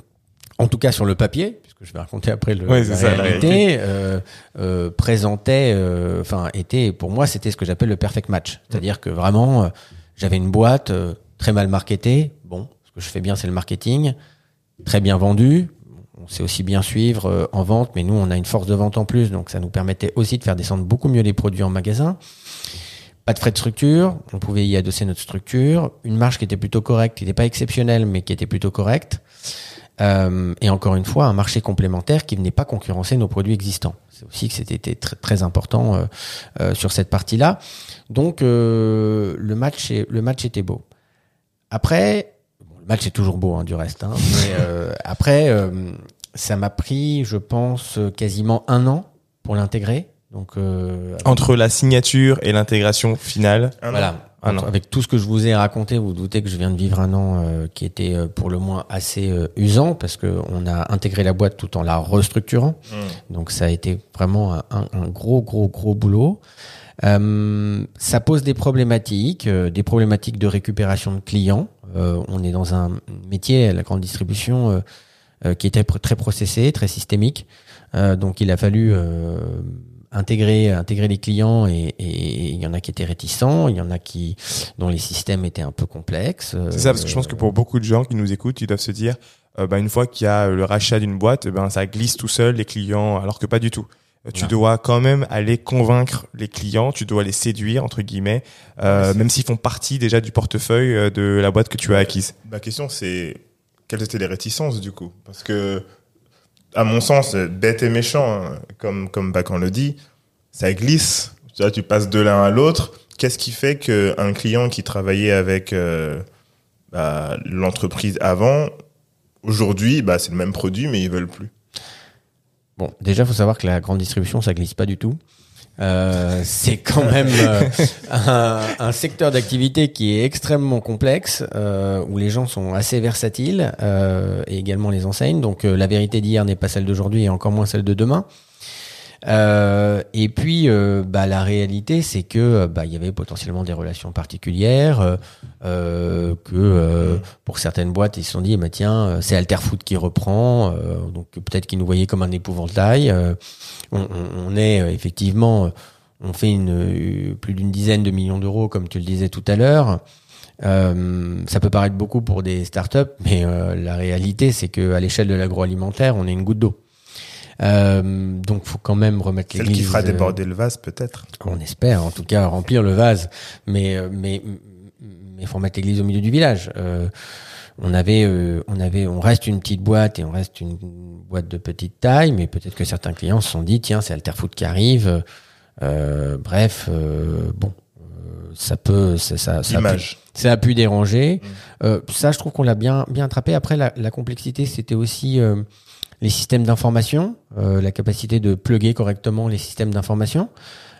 en tout cas sur le papier, puisque je vais raconter après le, Ouais, la, ça, la réalité, euh, euh, présentait, euh, enfin était pour moi c'était ce que j'appelle le perfect match, c'est-à-dire que vraiment euh, j'avais une boîte euh, très mal marketée, bon, ce que je fais bien c'est le marketing, très bien vendu, on sait aussi bien suivre euh, en vente, mais nous on a une force de vente en plus, donc ça nous permettait aussi de faire descendre beaucoup mieux les produits en magasin. Pas de frais de structure, on pouvait y adosser notre structure, une marge qui était plutôt correcte, qui n'était pas exceptionnelle, mais qui était plutôt correcte. Euh, et encore une fois, un marché complémentaire qui venait pas concurrencer nos produits existants. C'est aussi que c'était très, très important euh, euh, sur cette partie-là. Donc euh, le match, le match était beau. Après, le match est toujours beau hein, du reste. Hein, mais euh, après, ça m'a pris, je pense, quasiment un an pour l'intégrer. Donc euh, Entre la signature et l'intégration finale. Un an. voilà. Un an. Avec tout ce que je vous ai raconté, vous, vous doutez que je viens de vivre un an euh, qui était euh, pour le moins assez euh, usant parce que on a intégré la boîte tout en la restructurant. Mmh. Donc ça a été vraiment un, un- gros, gros, gros boulot. Euh, ça pose des problématiques, euh, des problématiques de récupération de clients. Euh, on est dans un métier, la grande distribution, euh, euh, qui était pr- très processé, très systémique. Euh, donc il a fallu euh, intégrer, intégrer les clients et, et il y en a qui étaient réticents, il y en a qui dont les systèmes étaient un peu complexes. Euh, C'est ça, parce que je pense que pour beaucoup de gens qui nous écoutent, ils doivent se dire, euh, bah, une fois qu'il y a le rachat d'une boîte, eh ben, ça glisse tout seul les clients, alors que pas du tout. Euh, Tu Non. dois quand même aller convaincre les clients, tu dois les séduire, entre guillemets, euh, même s'ils font partie déjà du portefeuille euh, de la boîte que tu as acquise. Ma question, c'est quelles étaient les réticences du coup? Parce que, à mon sens, bête et méchant, hein, comme comme le dit, ça glisse. Tu tu passes de l'un à l'autre. Qu'est-ce qui fait qu'un client qui travaillait avec euh, bah, l'entreprise avant, aujourd'hui, bah, c'est le même produit, mais ils veulent plus? Bon, déjà, faut savoir que la grande distribution, ça glisse pas du tout. Euh, c'est quand même euh, un, un secteur d'activité qui est extrêmement complexe, euh, où les gens sont assez versatiles, euh, et également les enseignes. Donc euh, la vérité d'hier n'est pas celle d'aujourd'hui et encore moins celle de demain. Euh, et puis, euh, bah, la réalité, c'est que euh, bah, il y avait potentiellement des relations particulières, euh, que euh, pour certaines boîtes, ils se sont dit, bah, tiens, euh, c'est Alterfood qui reprend, donc peut-être qu'ils nous voyaient comme un épouvantail. On, on- est effectivement, on fait une, plus d'une dizaine de millions d'euros, comme tu le disais tout à l'heure. Euh, ça peut paraître beaucoup pour des startups, mais euh, la réalité, c'est que à l'échelle de l'agroalimentaire, on est une goutte d'eau. Euh, donc, faut quand même remettre Celle l'église. qui fera euh, déborder le vase, peut-être. on espère, en tout cas, remplir le vase. Mais, euh, mais, mais faut mettre l'église au milieu du village. Euh, on avait, euh, on avait, on reste une petite boîte et on reste une boîte de petite taille, mais peut-être que certains clients se sont dit, tiens, c'est Alterfood qui arrive. Euh, bref, euh, bon, ça peut, ça, ça, ça a pu- L'image. ça a pu déranger. Euh, ça, je trouve qu'on l'a bien, bien attrapé. Après, la, la complexité, c'était aussi euh, les systèmes d'information, euh, la capacité de plugger correctement les systèmes d'information,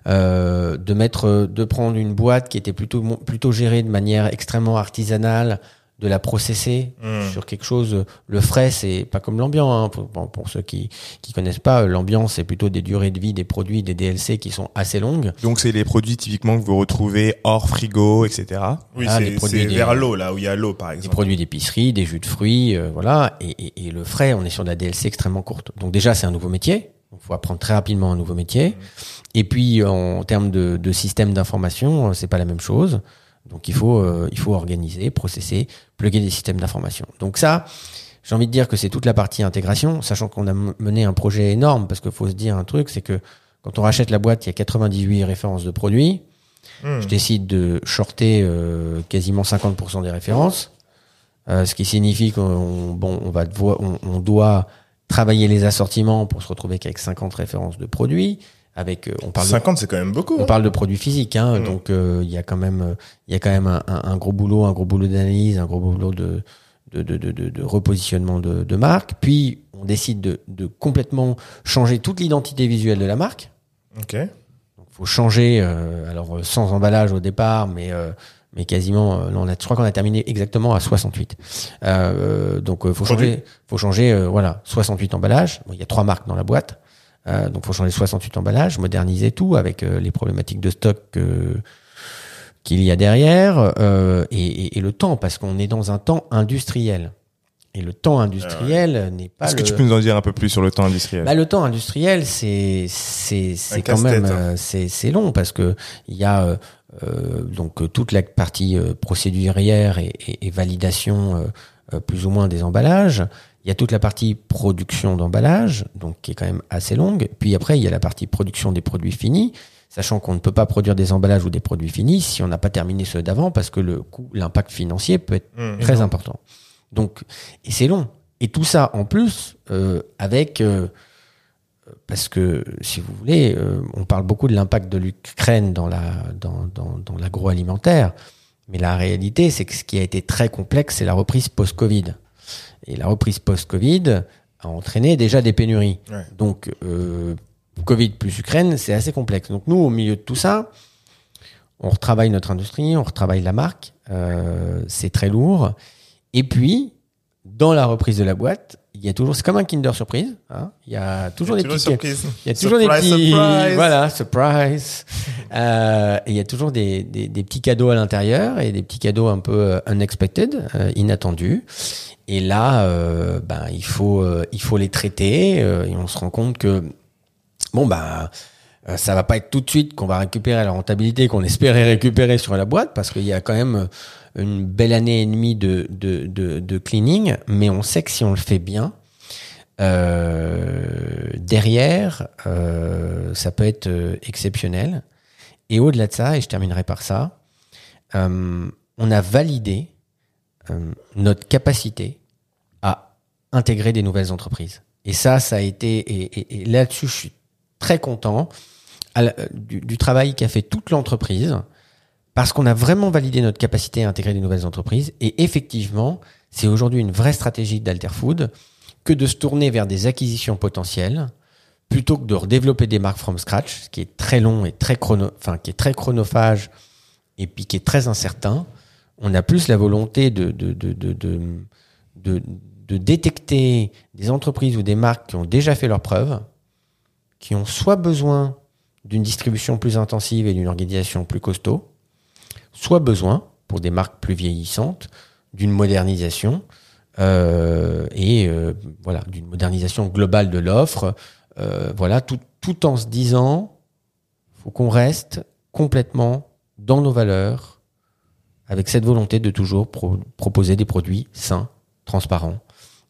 euh, de mettre, euh, de prendre une boîte qui était plutôt plutôt gérée de manière extrêmement artisanale, de la processer Mm. sur quelque chose. Le frais, c'est pas comme l'ambiant. Hein, pour, bon, pour ceux qui qui connaissent pas, l'ambiance, c'est plutôt des durées de vie des produits, des DLC qui sont assez longues. Donc, c'est les produits typiquement que vous retrouvez hors frigo, etc. Oui, Ah, les c'est des- vers l'eau, là où il y a l'eau, par des exemple. produits d'épicerie, des jus de fruits, euh, voilà. Et, et- et le frais, on est sur de la DLC extrêmement courte. Donc déjà, c'est un nouveau métier. Il faut apprendre très rapidement un nouveau métier. Et puis, en termes de, de système d'information, euh, c'est pas la même chose. Donc il faut, euh, il faut organiser, processer, plugger des systèmes d'information. Donc ça, j'ai envie de dire que c'est toute la partie intégration, sachant qu'on a mené un projet énorme, parce qu'il faut se dire un truc, c'est que quand on rachète la boîte, il y a 98 références de produits. Mm. Je décide de shorter euh, quasiment 50% des références. Euh, ce qui signifie qu'on bon, on va devoir- on, on doit travailler les assortiments pour se retrouver qu'avec 50 références de produits. Avec, euh, on parle de 50, c'est quand même beaucoup. on hein. parle de produits physiques, hein, Mm. donc euh, il y a quand même, il y a quand même un, un- un gros boulot, un gros boulot d'analyse, un gros boulot de de, de, de, de- repositionnement de, de marque. Puis on décide de, de complètement changer toute l'identité visuelle de la marque. Ok. Donc faut changer, euh, alors euh, sans emballage au départ, mais euh, mais quasiment, on a, je crois qu'on a terminé exactement à 68. Euh, donc faut changer, faut changer, euh, voilà, 68 emballages. Bon, il y a trois marques dans la boîte. Euh, donc faut changer 68 emballages, moderniser tout avec euh, les problématiques de stock euh, qu'il y a derrière euh, et, et- et le temps parce qu'on est dans un temps industriel et le temps industriel n'est pas Est-ce que tu peux nous en dire un peu plus sur le temps industriel? Bah, le temps industriel, c'est c'est c'est quand même hein. euh, c'est c'est long parce que il y a euh, euh, donc euh, toute la partie euh, procédurière et, et- et validation euh, euh, plus ou moins des emballages. Il y a toute la partie production d'emballage, donc qui est quand même assez longue. Puis après, il y a la partie production des produits finis, sachant qu'on ne peut pas produire des emballages ou des produits finis si on n'a pas terminé ceux d'avant, parce que le coût, l'impact financier peut être Hmm. très important. Donc, et c'est long. Et tout ça en plus euh, avec euh, parce que si vous voulez, euh, on parle beaucoup de l'impact de l'Ukraine dans la dans, dans, dans l'agroalimentaire, mais la réalité c'est que ce qui a été très complexe, c'est la reprise post-Covid. Et la reprise post-Covid a entraîné déjà des pénuries. Ouais. Donc euh, Covid plus Ukraine, c'est assez complexe. Donc nous, au milieu de tout ça, on retravaille notre industrie, on retravaille la marque, euh, c'est très lourd. Et puis, dans la reprise de la boîte, il y a toujours, c'est comme un Kinder Surprise. hein. il y a toujours des petits, surprise. il y a toujours Surprise, des petits, surprise. voilà, surprise. Euh, et il y a toujours des, des, des petits cadeaux à l'intérieur et des petits cadeaux un peu euh, unexpected, euh, inattendus. Et là, euh, ben il faut, euh, il faut les traiter euh, et on se rend compte que bon euh, ça va pas être tout de suite qu'on va récupérer la rentabilité qu'on espérait récupérer sur la boîte parce qu'il y a quand même euh, une belle année et demie de, de, de, cleaning, mais on sait que si on le fait bien, euh, derrière, euh, ça peut être euh, exceptionnel. Et au-delà de ça, et je terminerai par ça, on a validé notre capacité à intégrer des nouvelles entreprises. Et ça, ça a été, et, là-dessus, je suis très content du travail qu'a fait toute l'entreprise, parce qu'on a vraiment validé notre capacité à intégrer des nouvelles entreprises. Et effectivement, c'est aujourd'hui une vraie stratégie d'Alterfood que de se tourner vers des acquisitions potentielles plutôt que de redévelopper des marques from scratch, ce qui est très long et très chrono, enfin qui est très chronophage et puis qui est très incertain. On a plus la volonté de de de de de, détecter des entreprises ou des marques qui ont déjà fait leurs preuves, qui ont soit besoin d'une distribution plus intensive et d'une organisation plus costaud, soit besoin, pour des marques plus vieillissantes, d'une modernisation euh, et euh, voilà d'une modernisation globale de l'offre. Euh, voilà, tout, en se disant, faut qu'on reste complètement dans nos valeurs, avec cette volonté de toujours pro- proposer des produits sains, transparents,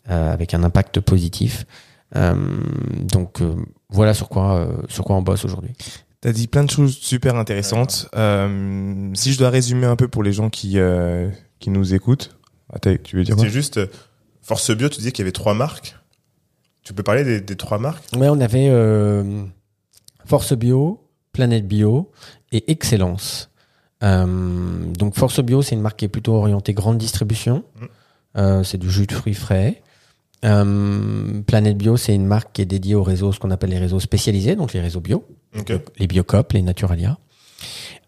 avec un impact positif. Donc voilà sur quoi on bosse aujourd'hui. T'as dit plein de choses super intéressantes. Euh, si je dois résumer un peu pour les gens qui euh, qui nous écoutent, Attends, tu veux dire quoi? C'est juste, euh, Force Bio, tu disais qu'il y avait trois marques. Tu peux parler des, des trois marques? Ouais, on avait euh, Force Bio, Planète Bio et Excellence. Euh, donc Force Bio, c'est une marque qui est plutôt orientée grande distribution. Mm. Euh, c'est du jus de fruits frais. Euh, Planète Bio, c'est une marque qui est dédiée aux réseaux, ce qu'on appelle les réseaux spécialisés, donc les réseaux bio, Ok. les Biocop, les Naturalia.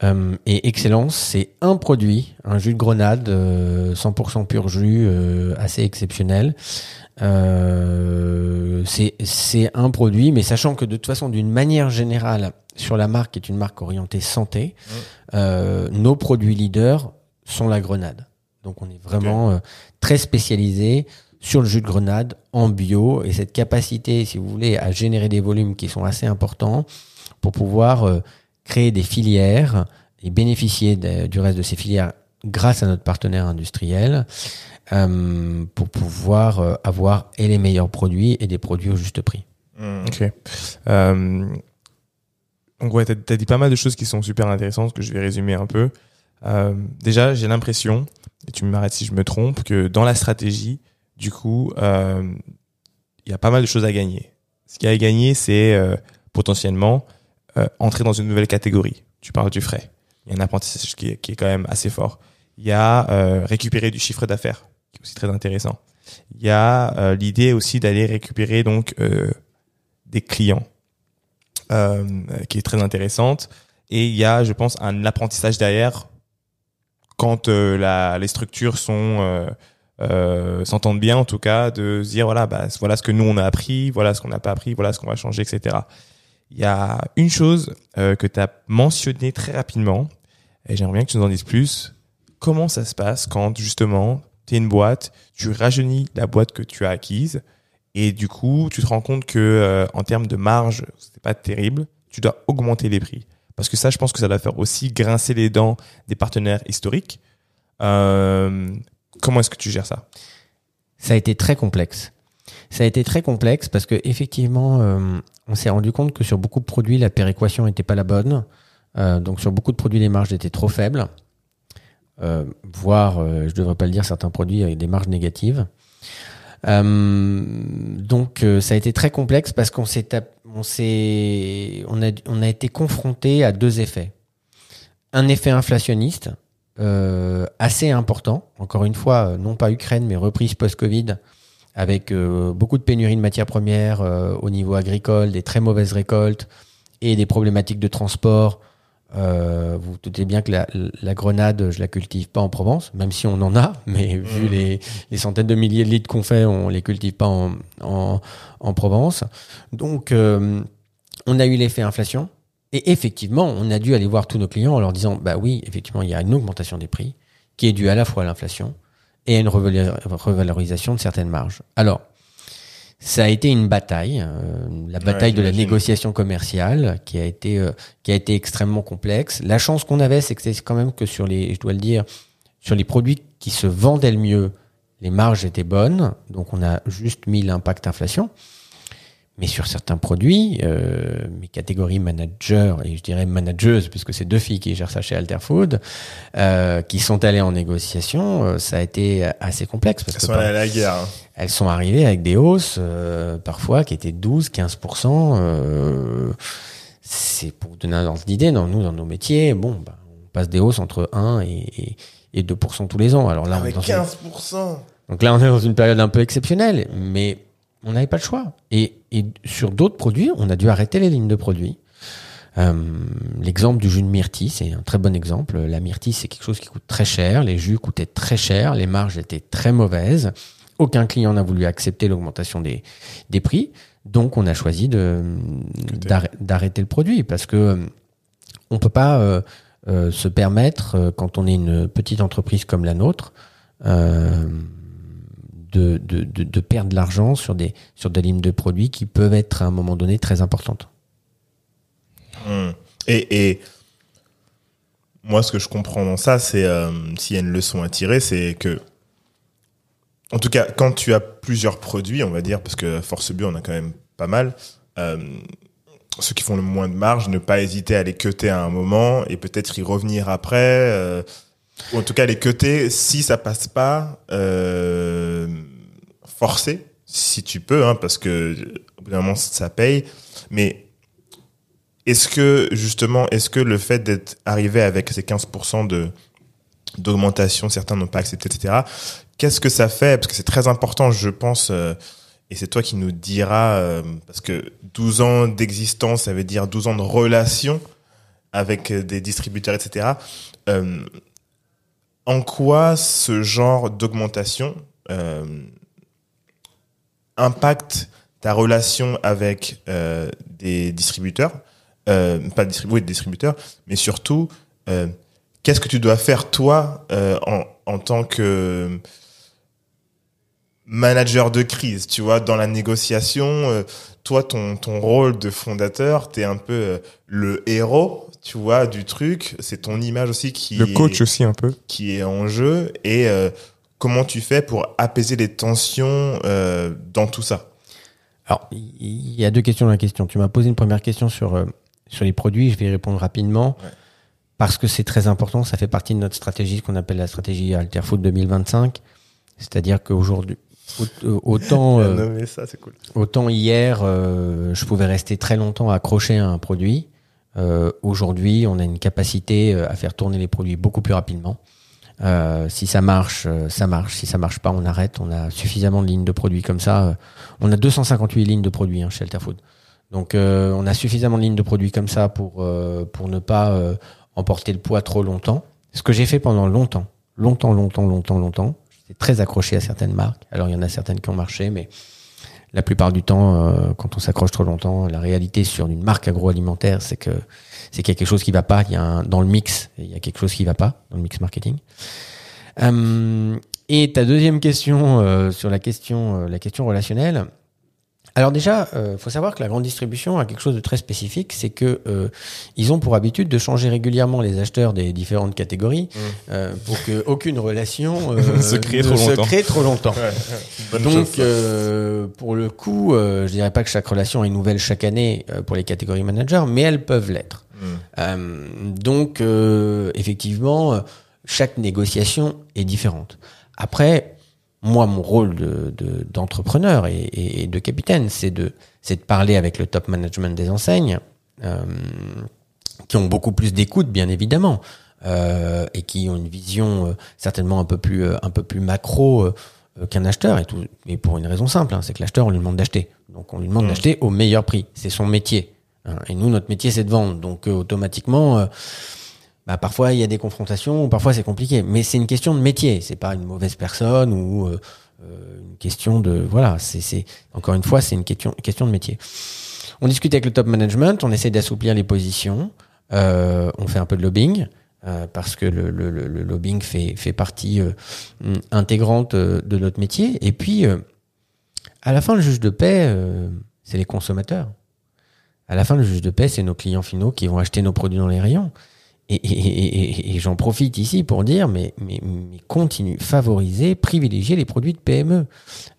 Euh, et Excellence, c'est un produit, un jus de grenade, euh, 100% pur jus, euh, assez exceptionnel. Euh, c'est un produit, mais sachant que de toute façon, d'une manière générale, sur la marque, qui est une marque orientée santé, euh, nos produits leaders sont la grenade. Donc on est vraiment euh, très spécialisé sur le jus de grenade en bio et cette capacité, si vous voulez, à générer des volumes qui sont assez importants pour pouvoir euh, créer des filières et bénéficier du reste de ces filières grâce à notre partenaire industriel euh, pour pouvoir euh, avoir et les meilleurs produits et des produits au juste prix. Hmm. Ok. Donc ouais, t'as as dit pas mal de choses qui sont super intéressantes que je vais résumer un peu. Déjà, j'ai l'impression, et tu m'arrêtes si je me trompe, que dans la stratégie, du coup, euh, il y a pas mal de choses à gagner. Ce qu'il y a à gagner, c'est euh, potentiellement euh, entrer dans une nouvelle catégorie. Tu parles du frais. Il y a un apprentissage qui est, qui est quand même assez fort. Il y a récupérer du chiffre d'affaires, qui est aussi très intéressant. Il y a l'idée aussi d'aller récupérer donc des clients, qui est très intéressante. Et il y a, je pense, un apprentissage derrière quand euh, la, les structures sont euh, euh, s'entendent bien, en tout cas, de se dire voilà, bah, voilà ce que nous on a appris, voilà ce qu'on n'a pas appris, voilà ce qu'on va changer, etc. Il y a une chose euh, que tu as mentionné très rapidement, et j'aimerais bien que tu nous en dises plus. Comment ça se passe quand justement tu es une boîte, tu rajeunis la boîte que tu as acquise, et du coup tu te rends compte que euh, en termes de marge, c'est pas terrible, tu dois augmenter les prix. Parce que ça, je pense que ça doit faire aussi grincer les dents des partenaires historiques. Comment est-ce que tu gères ça Ça a été très complexe. Ça a été très complexe parce que effectivement, euh, on s'est rendu compte que sur beaucoup de produits, la péréquation n'était pas la bonne. Euh, donc sur beaucoup de produits, les marges étaient trop faibles, euh, voire, je devrais pas le dire, certains produits avec des marges négatives. Donc ça a été très complexe parce qu'on s'est on s'est a on a été confronté à deux effets. Un effet inflationniste euh, assez important. Encore une fois, euh, non pas Ukraine mais reprise post-Covid avec euh, beaucoup de pénuries de matières premières euh, au niveau agricole, des très mauvaises récoltes et des problématiques de transport. Vous vous doutez bien que la, la grenade, je la cultive pas en Provence, même si on en a, mais vu les, les centaines de milliers de litres qu'on fait, on les cultive pas en, en, en Provence. Donc, on a eu l'effet inflation. Et effectivement, on a dû aller voir tous nos clients en leur disant, bah oui, effectivement, il y a une augmentation des prix qui est due à la fois à l'inflation et à une revalor- revalorisation de certaines marges. Alors, ça a été une bataille, euh, la bataille de la négociation commerciale qui a été euh, qui a été extrêmement complexe. La chance qu'on avait, c'est que c'est quand même que sur les, je dois le dire, sur les produits qui se vendaient le mieux, les marges étaient bonnes, donc on a juste mis l'impact inflation. Mais sur certains produits, euh, mes catégories manager et je dirais manageuse, puisque c'est deux filles qui gèrent ça chez Alterfood, euh, qui sont allées en négociation, euh, ça a été assez complexe parce Elles que sont allées à la guerre. hein. elles sont arrivées avec des hausses euh, parfois qui étaient 12, 15%. Euh, c'est pour donner un ordre d'idée. Dans nous, dans nos métiers, bon, bah, on passe des hausses entre 1 et, et, et 2% tous les ans. Alors là, on est Avec dans une- 15%. donc là, on est dans une période un peu exceptionnelle, mais on n'avait pas le choix. Et, et sur d'autres produits, on a dû arrêter les lignes de produits. Euh, L'exemple du jus de myrtille, c'est un très bon exemple. La myrtille, c'est quelque chose qui coûte très cher. Les jus coûtaient très cher. Les marges étaient très mauvaises. Aucun client n'a voulu accepter l'augmentation des, des prix. Donc, on a choisi d'arrêter le produit parce que euh, on peut pas euh, euh, se permettre, quand on est une petite entreprise comme la nôtre, de, de, de, perdre de l'argent sur des, sur des lignes de produits qui peuvent être à un moment donné très importantes. Hmm. Et, et moi, ce que je comprends dans ça, c'est euh, s'il y a une leçon à tirer, c'est que, en tout cas, quand tu as plusieurs produits, on va dire, parce que Force Bio, on a quand même pas mal, euh, ceux qui font le moins de marge, ne pas hésiter à les cuter à un moment et peut-être y revenir après. euh, ou en tout cas, les cuter si ça passe pas, euh, forcer, si tu peux, hein, parce que au bout d'un moment, ça paye. Mais est-ce que justement, est-ce que le fait d'être arrivé avec ces 15% de d'augmentation, certains n'ont pas accepté, etc. Qu'est-ce que ça fait? Parce que c'est très important, je pense, euh, et c'est toi qui nous diras, euh, parce que 12 ans d'existence, ça veut dire 12 ans de relation avec euh, des distributeurs, etc. Euh, en quoi ce genre d'augmentation euh, impacte ta relation avec euh, des distributeurs euh, pas distribu oui, des distributeurs, mais surtout, euh, qu'est-ce que tu dois faire toi en, en tant que manager de crise, tu vois, dans la négociation, toi, ton, ton rôle de fondateur, t'es un peu le héros, tu vois, du truc, c'est ton image aussi qui Le est, coach aussi un peu. qui est en jeu, et comment tu fais pour apaiser les tensions euh, dans tout ça Alors, il y a deux questions dans la question. Tu m'as posé une première question sur, euh, sur les produits, je vais y répondre rapidement. Ouais. parce que c'est très important. Ça fait partie de notre stratégie qu'on appelle la stratégie Alterfood 2025. C'est-à-dire qu'aujourd'hui, au- autant, euh, ça, cool. autant hier, euh, je pouvais rester très longtemps accroché à un produit. Euh, Aujourd'hui, on a une capacité à faire tourner les produits beaucoup plus rapidement. Euh, si ça marche, euh, ça marche. Si ça marche pas, on arrête. On a suffisamment de lignes de produits comme ça. Euh, On a 258 lignes de produits hein, chez Alterfood. Donc, euh, on a suffisamment de lignes de produits comme ça pour euh, pour ne pas emporter le poids trop longtemps. Ce que j'ai fait pendant longtemps, longtemps, longtemps, longtemps, longtemps. J'étais très accroché à certaines marques. Alors, il y en a certaines qui ont marché, mais la plupart du temps, quand on s'accroche trop longtemps, la réalité sur une marque agroalimentaire, c'est que c'est qu'il y a quelque chose qui va pas. Il y a un, dans le mix, il y a quelque chose qui va pas dans le mix marketing. Euh, et ta deuxième question euh, sur la question, euh, la question relationnelle. Alors déjà, euh, faut savoir que la grande distribution a quelque chose de très spécifique, c'est que euh, ils ont pour habitude de changer régulièrement les acheteurs des différentes catégories euh, pour que aucune relation euh, Se crée ne trop longtemps. crée trop longtemps. Bonne Donc, euh, pour le coup, euh, je dirais pas que chaque relation est nouvelle chaque année euh, pour les catégories managers, mais elles peuvent l'être. Mm. Euh, donc, euh, effectivement, euh, chaque négociation est différente. Après, moi, mon rôle de de- d'entrepreneur et, et- de capitaine, c'est de de parler avec le top management des enseignes, euh, qui ont beaucoup plus d'écoute, bien évidemment, euh, et qui ont une vision euh, certainement un peu plus euh, un peu plus macro qu'un acheteur, et tout, et pour une raison simple, hein, c'est que l'acheteur on lui demande d'acheter, donc on lui demande Mm. d'acheter au meilleur prix, c'est son métier. Et nous notre métier c'est de vendre, donc euh, automatiquement. euh, bah, parfois il y a des confrontations, ou parfois c'est compliqué, mais c'est une question de métier, c'est pas une mauvaise personne ou euh, une question de voilà, c'est encore une fois c'est une question une question de métier. On discute avec le top management, on essaie d'assouplir les positions, euh, on fait un peu de lobbying euh, parce que le, le, le, lobbying fait fait partie euh, intégrante de notre métier. Et puis à la fin le juge de paix, c'est les consommateurs. À la fin le juge de paix, c'est nos clients finaux qui vont acheter nos produits dans les rayons. Et, et, et, et- et j'en profite ici pour dire, mais, mais, mais continue, favoriser, privilégier les produits de PME.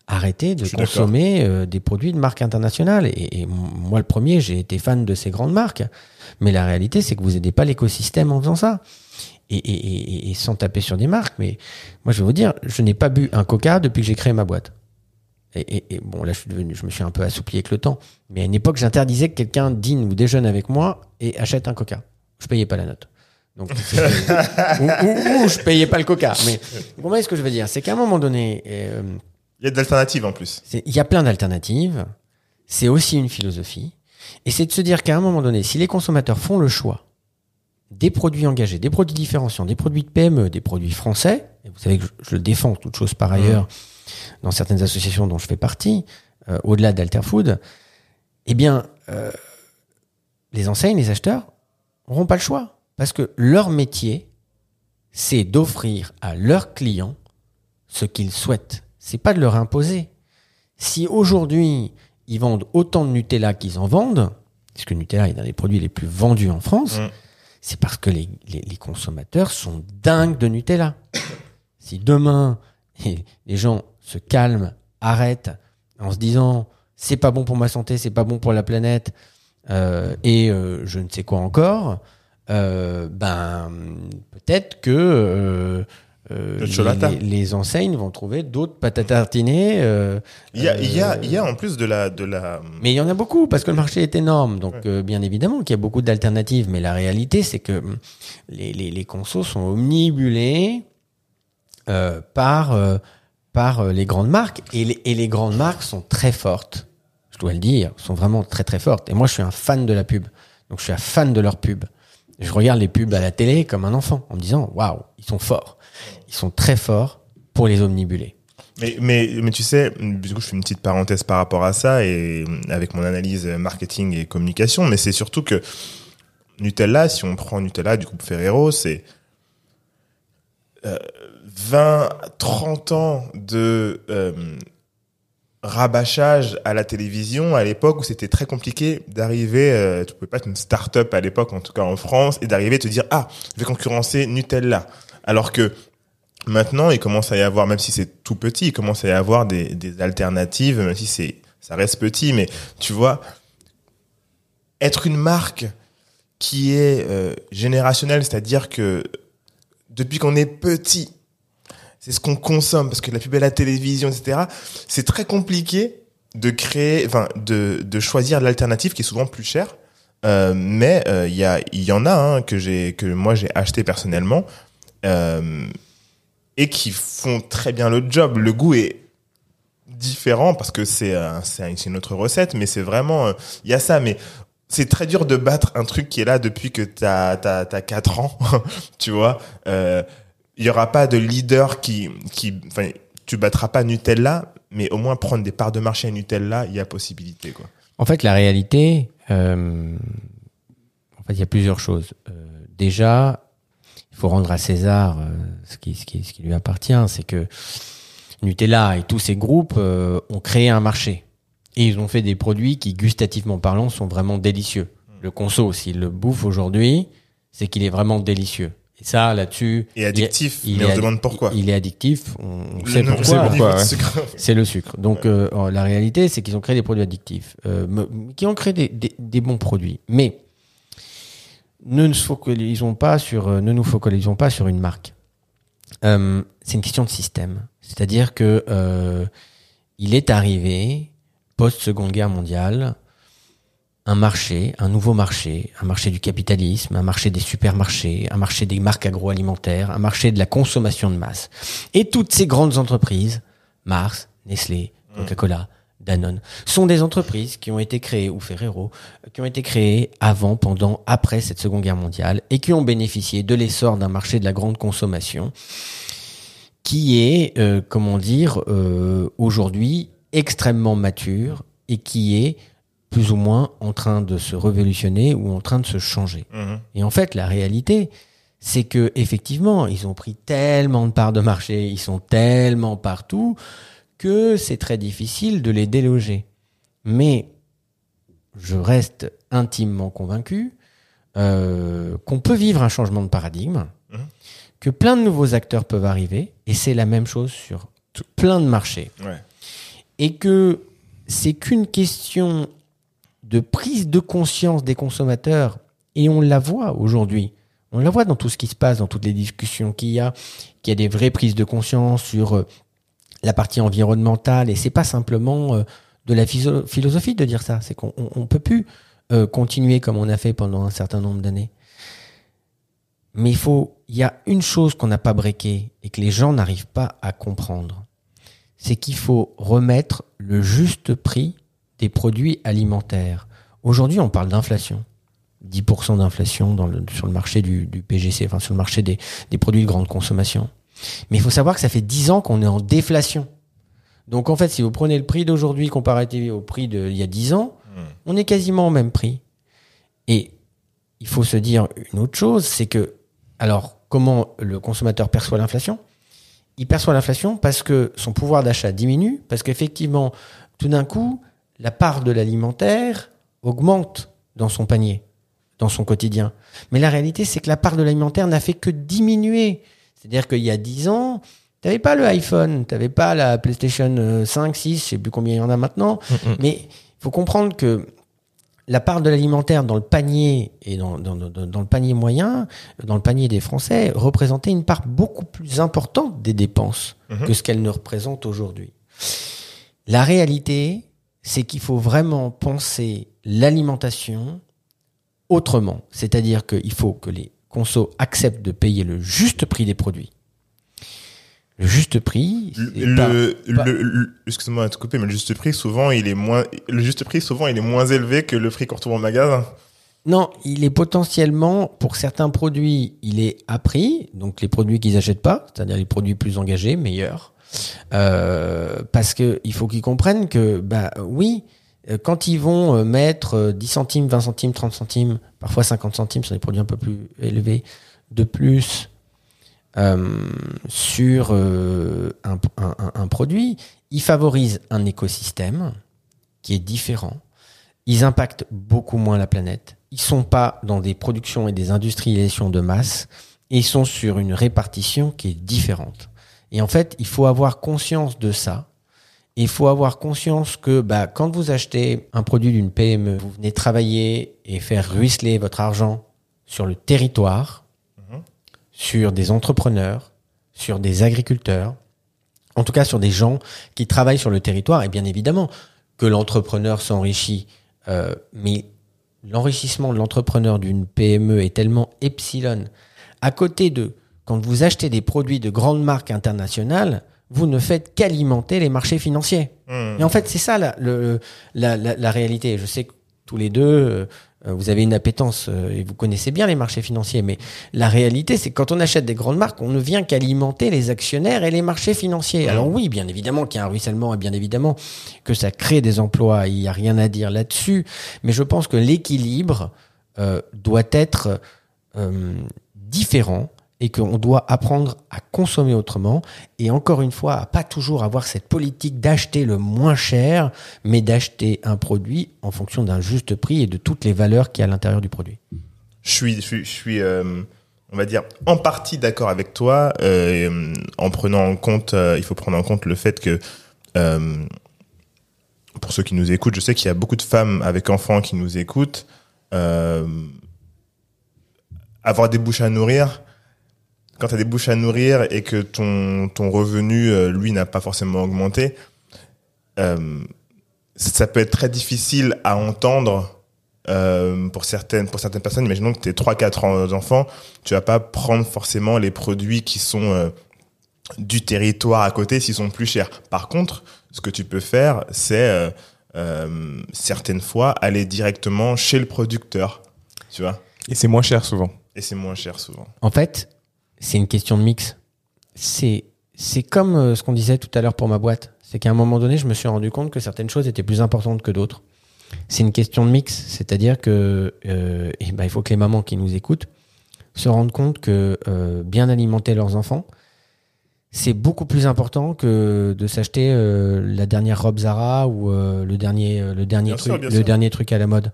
Arrêtez de consommer euh, des produits de marque internationale. Et, et moi, le premier, j'ai été fan de ces grandes marques. Mais la réalité, c'est que vous aidez pas l'écosystème en faisant ça. Et, et, et, et sans taper sur des marques. Mais moi, je vais vous dire, je n'ai pas bu un coca depuis que j'ai créé ma boîte. Et, et, et bon, là, je suis devenu, je me suis un peu assoupli avec le temps. Mais à une époque, j'interdisais que quelqu'un dîne ou déjeune avec moi et achète un coca. Je payais pas la note. Donc, ou, ou- ou je payais pas le coca. Mais vous comprenez ce que je veux dire? C'est qu'à un moment donné, euh, Il y a d'alternatives en plus. il y a plein d'alternatives. C'est aussi une philosophie. Et c'est de se dire qu'à un moment donné, si les consommateurs font le choix des produits engagés, des produits différenciants, des produits de PME, des produits français, et vous savez que je, je le défends toute chose par ailleurs dans certaines associations dont je fais partie, euh, au-delà d'Alterfood, eh bien, euh, les enseignes, les acheteurs n'auront pas le choix. Parce que leur métier, c'est d'offrir à leurs clients ce qu'ils souhaitent. C'est pas de leur imposer. Si aujourd'hui, ils vendent autant de Nutella qu'ils en vendent, puisque Nutella est l'un des produits les plus vendus en France, Mm. c'est parce que les, les- les consommateurs sont dingues de Nutella. si demain, les gens se calment, arrêtent, en se disant c'est pas bon pour ma santé, c'est pas bon pour la planète, euh, et euh, je ne sais quoi encore, euh, ben peut-être que Le les, enseignes vont trouver d'autres pâtes à tartiner. Il y a, il y a, il y a en plus de la, de la. mais il y en a beaucoup parce que le marché est énorme. Donc, bien évidemment qu'il y a beaucoup d'alternatives. Mais la réalité, c'est que hum, les, les, les consos sont omnibulés par, par euh, les grandes marques. Et les, grandes marques sont très fortes. Je dois le dire, sont vraiment très très fortes. Et moi, je suis un fan de la pub. Donc, je suis un fan de leur pub. Je regarde les pubs à la télé comme un enfant en me disant, waouh, ils sont forts. Ils sont très forts pour les omnibuler. Mais, mais, mais tu sais, du coup, je fais une petite parenthèse par rapport à ça et avec mon analyse marketing et communication, mais c'est surtout que Nutella, si on prend Nutella du groupe Ferrero, c'est euh, 20, 30 ans de euh, rabâchage à la télévision à l'époque où c'était très compliqué d'arriver, euh, tu pouvais pas être une start-up à l'époque, en tout cas en France, et d'arriver à te dire, ah, je vais concurrencer Nutella. Alors que Maintenant, il commence à y avoir, même si c'est tout petit, il commence à y avoir des, des alternatives, même si c'est, ça reste petit, mais tu vois, être une marque qui est euh, générationnel, c'est-à-dire que depuis qu'on est petit, c'est ce qu'on consomme parce que la pub à la télévision, etc. C'est très compliqué de créer, enfin, de, de choisir l'alternative qui est souvent plus chère. Euh, mais il y a, y en a hein, que j'ai, que moi j'ai acheté personnellement euh, et qui font très bien le job. Le goût est différent parce que c'est euh, c'est une autre recette, mais c'est vraiment il y a ça. Mais c'est très dur de battre un truc qui est là depuis que t'as t'as t'as quatre ans, tu vois. Il y aura pas de leader qui qui enfin tu battras pas Nutella, mais au moins prendre des parts de marché à Nutella, il y a possibilité quoi. En fait, la réalité, euh, en fait, il y a plusieurs choses. Euh, déjà, il faut rendre à César euh, ce qui ce qui ce qui lui appartient, c'est que Nutella et tous ces groupes euh, ont créé un marché et ils ont fait des produits qui, gustativement parlant, sont vraiment délicieux. Le conso, s'il le bouffe aujourd'hui, c'est qu'il est vraiment délicieux. Et ça, là-dessus. Et addictif, il est- mais il on se demande pourquoi. Il est addictif, on, sait pourquoi. ouais. sucre. C'est le sucre. Donc euh, euh, la réalité, c'est qu'ils ont créé des produits addictifs, euh, qui ont créé des, des- des bons produits. Mais ne nous focalisons pas sur, euh, ne nous focalisons pas sur une marque. Euh, c'est une question de système. C'est-à-dire que euh, il est arrivé post Seconde Guerre mondiale un marché, un nouveau marché, un marché du capitalisme, un marché des supermarchés, un marché des marques agroalimentaires, un marché de la consommation de masse. Et toutes ces grandes entreprises, Mars, Nestlé, Coca-Cola, Danone, sont des entreprises qui ont été créées, ou Ferrero, euh, qui ont été créées avant, pendant, après cette Seconde Guerre mondiale, et qui ont bénéficié de l'essor d'un marché de la grande consommation, qui est, euh, comment dire, euh, aujourd'hui extrêmement mature et qui est plus ou moins en train de se révolutionner ou en train de se changer. Mhm. Et en fait, la réalité, c'est que effectivement, ils ont pris tellement de parts de marché, ils sont tellement partout que c'est très difficile de les déloger. Mais je reste intimement convaincu euh, qu'on peut vivre un changement de paradigme, Mhm. que plein de nouveaux acteurs peuvent arriver, et c'est la même chose sur plein de marchés Ouais. et que c'est qu'une question de prise de conscience des consommateurs et on la voit aujourd'hui. On la voit dans tout ce qui se passe, dans toutes les discussions qu'il y a, qu'il y a des vraies prises de conscience sur euh, la partie environnementale et c'est pas simplement euh, de la philosophie de dire ça, c'est qu'on on, on peut plus euh, continuer comme on a fait pendant un certain nombre d'années. Mais il faut, il y a une chose qu'on n'a pas breaké et que les gens n'arrivent pas à comprendre c'est qu'il faut remettre le juste prix des produits alimentaires. Aujourd'hui, on parle d'inflation. 10% d'inflation dans le, sur le marché du, du PGC, enfin sur le marché des, des produits de grande consommation. Mais il faut savoir que ça fait 10 ans qu'on est en déflation. Donc en fait, si vous prenez le prix d'aujourd'hui comparatif au prix d'il y a 10 ans, on est quasiment au même prix. Et il faut se dire une autre chose, c'est que, alors, comment le consommateur perçoit l'inflation? Il perçoit l'inflation parce que son pouvoir d'achat diminue, parce qu'effectivement, tout d'un coup, la part de l'alimentaire augmente dans son panier, dans son quotidien. Mais la réalité, c'est que la part de l'alimentaire n'a fait que diminuer. C'est-à-dire qu'il y a 10 ans, t'avais pas le iPhone, t'avais pas la PlayStation euh, 5, 6, je sais plus combien il y en a maintenant, mais il faut comprendre que la part de l'alimentaire dans le panier et dans, dans, dans, dans le panier moyen, dans le panier des Français, représentait une part beaucoup plus importante des dépenses Mhm. que ce qu'elle ne représente aujourd'hui. La réalité, c'est qu'il faut vraiment penser l'alimentation autrement. C'est-à-dire qu'il faut que les consos acceptent de payer le juste prix des produits. Le juste prix, c'est Le, pas- le, pas- le- le- excuse-moi de te couper, mais le juste prix, souvent, il est moins, le juste prix, souvent, il est moins élevé que le prix qu'on retrouve en magasin. Non, il est potentiellement, pour certains produits, il est à prix, donc les produits qu'ils achètent pas, c'est-à-dire les produits plus engagés, meilleurs. Euh, parce que il faut qu'ils comprennent que, bah oui, euh, quand ils vont euh, mettre euh, 10 centimes, 20 centimes, 30 centimes, parfois 50 centimes sur des produits un peu plus élevés, de plus sur un, produit, ils favorisent un écosystème qui est différent. Ils impactent beaucoup moins la planète. Ils sont pas dans des productions et des industrialisations de masse. Ils sont sur une répartition qui est différente. Et en fait, il faut avoir conscience de ça. Il faut avoir conscience que bah, quand vous achetez un produit d'une PME, vous venez travailler et faire ruisseler votre argent sur le territoire, Mhm. sur des entrepreneurs, sur des agriculteurs, en tout cas sur des gens qui travaillent sur le territoire. Et bien évidemment que l'entrepreneur s'enrichit, euh, mais l'enrichissement de l'entrepreneur d'une PME est tellement epsilon. À côté de, quand vous achetez des produits de grandes marques internationales, vous ne faites qu'alimenter les marchés financiers. Hmm. Et en fait, c'est ça la, le, la, la, la réalité. Je sais que tous les deux, euh, vous avez une appétence euh, et vous connaissez bien les marchés financiers, mais la réalité, c'est que quand on achète des grandes marques, on ne vient qu'alimenter les actionnaires et les marchés financiers. Alors oui, bien évidemment qu'il y a un ruissellement et bien évidemment que ça crée des emplois, il n'y a rien à dire là-dessus, mais je pense que l'équilibre euh, doit être différent et qu'on doit apprendre à consommer autrement et encore une fois à pas toujours avoir cette politique d'acheter le moins cher mais d'acheter un produit en fonction d'un juste prix et de toutes les valeurs qu'il y a à l'intérieur du produit. Je suis, je suis, euh, on va dire, en partie d'accord avec toi, euh, en prenant en compte, euh, il faut prendre en compte le fait que, pour ceux qui nous écoutent, je sais qu'il y a beaucoup de femmes avec enfants qui nous écoutent. Avoir des bouches à nourrir, quand tu as des bouches à nourrir et que ton, ton revenu, euh, lui, n'a pas forcément augmenté, euh, ça peut être très difficile à entendre euh, pour certaines pour certaines personnes. Imaginons que tu es 3-4 enfants, tu vas pas prendre forcément les produits qui sont euh, du territoire à côté s'ils sont plus chers. Par contre, ce que tu peux faire, c'est euh, euh, certaines fois aller directement chez le producteur, tu vois. Et c'est moins cher souvent. Et c'est moins cher souvent. En fait, c'est une question de mix. C'est c'est comme euh, ce qu'on disait tout à l'heure pour ma boîte. C'est qu'à un moment donné, je me suis rendu compte que certaines choses étaient plus importantes que d'autres. C'est une question de mix, c'est-à-dire que euh, eh ben, il faut que les mamans qui nous écoutent se rendent compte que euh, bien alimenter leurs enfants, c'est beaucoup plus important que de s'acheter euh, la dernière robe Zara ou euh, le dernier euh, le dernier Bien truc sûr, le sûr. dernier truc à la mode.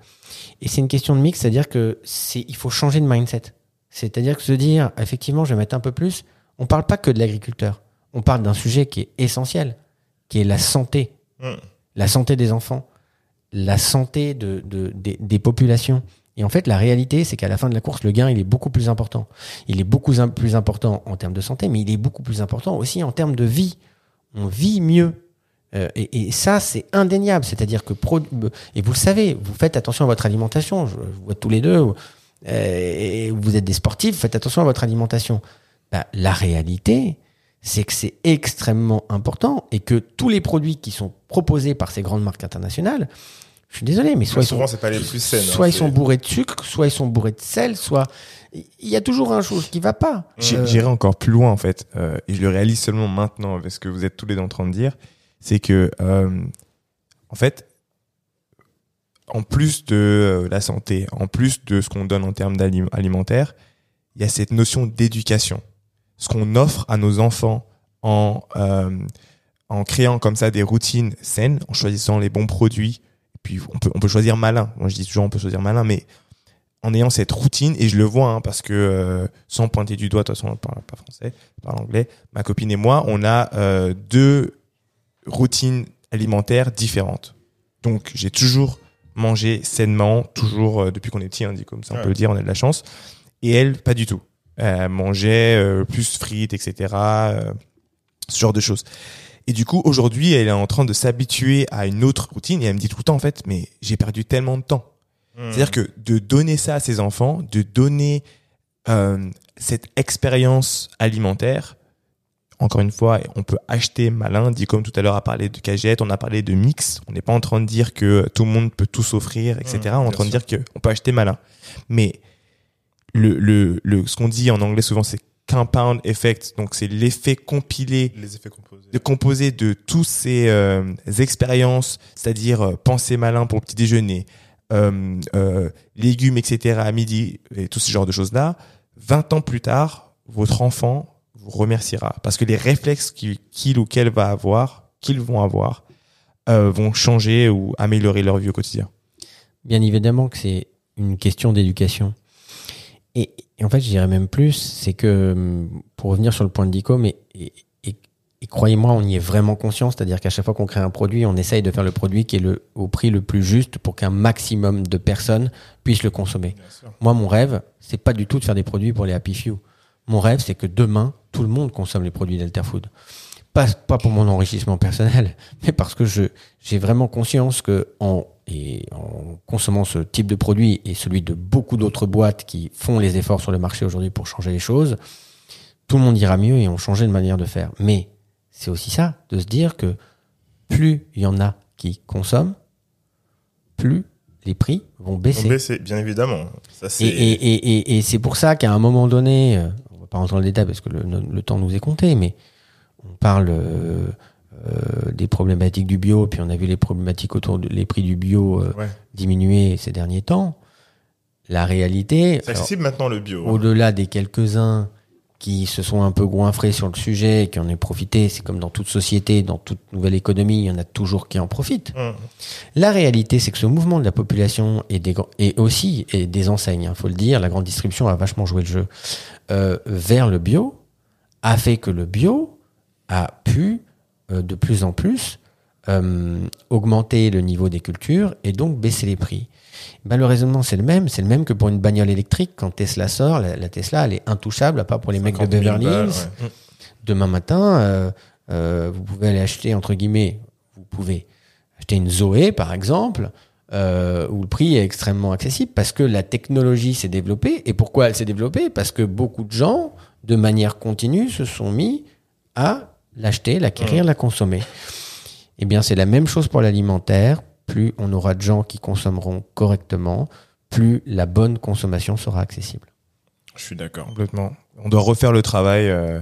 Et c'est une question de mix, c'est-à-dire que c'est il faut changer de mindset. C'est-à-dire que se dire effectivement, je vais mettre un peu plus. On parle pas que de l'agriculteur. On parle d'un sujet qui est essentiel, qui est la santé, Mm. la santé des enfants, la santé de, de- des, des populations. Et en fait, la réalité, c'est qu'à la fin de la course, le gain, il est beaucoup plus important. Il est beaucoup plus important en termes de santé, mais il est beaucoup plus important aussi en termes de vie. On vit mieux. Euh, et, et ça, c'est indéniable. C'est-à-dire que, et vous le savez, vous faites attention à votre alimentation. Je, je vois tous les deux, et vous êtes des sportifs, faites attention à votre alimentation. Bah, la réalité, c'est que c'est extrêmement important et que tous les produits qui sont proposés par ces grandes marques internationales, je suis désolé, mais soit ils sont souvent, c'est pas les plus saines. hein, soit ils sont bourrés de sucre, soit ils sont bourrés de sel, soit il y a toujours un chose qui va pas. Euh, J'irai encore plus loin en fait, euh, et je le réalise seulement maintenant avec ce que vous êtes tous les deux en train de dire, c'est que euh, en fait, en plus de euh, la santé, en plus de ce qu'on donne en termes alimentaire, il y a cette notion d'éducation. Ce qu'on offre à nos enfants en euh, en créant comme ça des routines saines, en choisissant les bons produits. Puis on peut on peut choisir malin. Moi je dis toujours on peut choisir malin, mais en ayant cette routine, et je le vois, hein, parce que euh, sans pointer du doigt, de toute façon, on parle pas français, on parle anglais, ma copine et moi, on a deux routines alimentaires différentes. Donc, j'ai toujours mangé sainement, toujours, euh, depuis qu'on est petit, hein, dit comme ça, on Ouais. peut le dire, on a de la chance. Et elle, pas du tout. Elle mangeait euh, plus frites, etc., euh, ce genre de choses. Et du coup, aujourd'hui, elle est en train de s'habituer à une autre routine, et elle me dit tout le temps, en fait, mais j'ai perdu tellement de temps. Mm. C'est-à-dire que de donner ça à ses enfants, de donner cette expérience alimentaire, encore une fois, on peut acheter malin, dit comme tout à l'heure a parlé de cagette, on a parlé de mix, on n'est pas en train de dire que tout le monde peut tout s'offrir, etc. Mmh, on est en train de dire qu'on peut acheter malin. Mais le, le, le, ce qu'on dit en anglais souvent, c'est compound effect, donc c'est l'effet compilé Les effets composés. de composer de tous ces euh, expériences, c'est-à-dire euh, penser malin pour le petit déjeuner, euh, légumes, etc. à midi, et tout ce genre de choses-là, 20 ans plus tard, votre enfant remerciera. Parce que les réflexes qu'il ou qu'elle va avoir, qu'ils vont avoir, euh, vont changer ou améliorer leur vie au quotidien. Bien évidemment que c'est une question d'éducation. Et, et en fait, je dirais même plus, c'est que hum, pour revenir sur le point de Dico, mais et, et et croyez-moi, on y est vraiment conscient, c'est-à-dire qu'à chaque fois qu'on crée un produit, on essaye de faire le produit qui est le, au prix le plus juste pour qu'un maximum de personnes puissent le consommer. Moi, mon rêve, c'est pas du tout de faire des produits pour les happy few. Mon rêve, c'est que demain, tout le monde consomme les produits d'Alterfood. Pas, pas pour mon enrichissement personnel, mais parce que je, j'ai vraiment conscience que en, et en consommant ce type de produit et celui de beaucoup d'autres boîtes qui font les efforts sur le marché aujourd'hui pour changer les choses, tout le monde ira mieux et on changeait de manière de faire. Mais c'est aussi ça, de se dire que plus il y en a qui consomment, plus les prix vont baisser. baisser bien évidemment. Ça, et, et, et, et c'est pour ça qu'à un moment donné, euh, pas rentrer dans le détail parce que le, le temps nous est compté, mais on parle euh, euh, des problématiques du bio, puis on a vu les problématiques autour des prix du bio euh, Ouais. diminuer ces derniers temps. La réalité, C'est accessible maintenant le bio. hein. au-delà des quelques-uns qui se sont un peu goinfrés sur le sujet et qui en ont profité, c'est comme dans toute société, dans toute nouvelle économie, il y en a toujours qui en profitent. Hum. La réalité, c'est que ce mouvement de la population et, des, et aussi et des enseignes, il faut le dire, la grande distribution a vachement joué le jeu, euh, vers le bio, a fait que le bio a pu euh, de plus en plus euh, augmenter le niveau des cultures et donc baisser les prix. Ben, le raisonnement, c'est le même. C'est le même que pour une bagnole électrique. Quand Tesla sort, la, la Tesla, elle est intouchable, à part pour les mecs de 50 000 Beverly Hills. ouais. Demain matin, euh, euh, vous pouvez aller acheter, entre guillemets, vous pouvez acheter une Zoé, par exemple, euh, où le prix est extrêmement accessible parce que la technologie s'est développée. Et pourquoi elle s'est développée? Parce que beaucoup de gens, de manière continue, se sont mis à l'acheter, l'acquérir, la consommer. Eh bien, c'est la même chose pour l'alimentaire. Plus on aura de gens qui consommeront correctement, plus la bonne consommation sera accessible. Je suis d'accord. Complètement. On doit refaire le travail euh,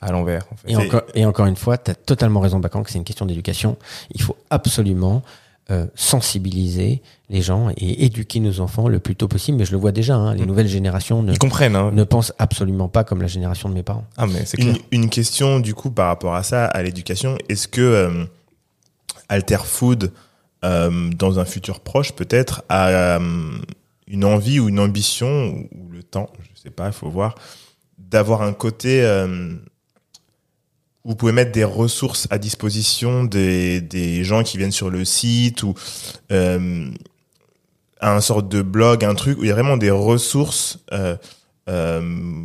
à l'envers. En fait. Et, encore, et encore une fois, tu as totalement raison, Bakan, que c'est une question d'éducation. Il faut absolument euh, sensibiliser les gens et éduquer nos enfants le plus tôt possible. Mais je le vois déjà, hein, les Mm. nouvelles générations ne, Ils comprennent. Hein. ne pensent absolument pas comme la génération de mes parents. Ah mais c'est clair. Une, une question du coup par rapport à ça, à l'éducation. Est-ce que euh, Alter Food, euh, dans un futur proche peut-être, a euh, une envie ou une ambition ou, le temps, je sais pas, il faut voir, d'avoir un côté euh, où vous pouvez mettre des ressources à disposition des, des gens qui viennent sur le site ou euh, un sorte de blog, un truc où il y a vraiment des ressources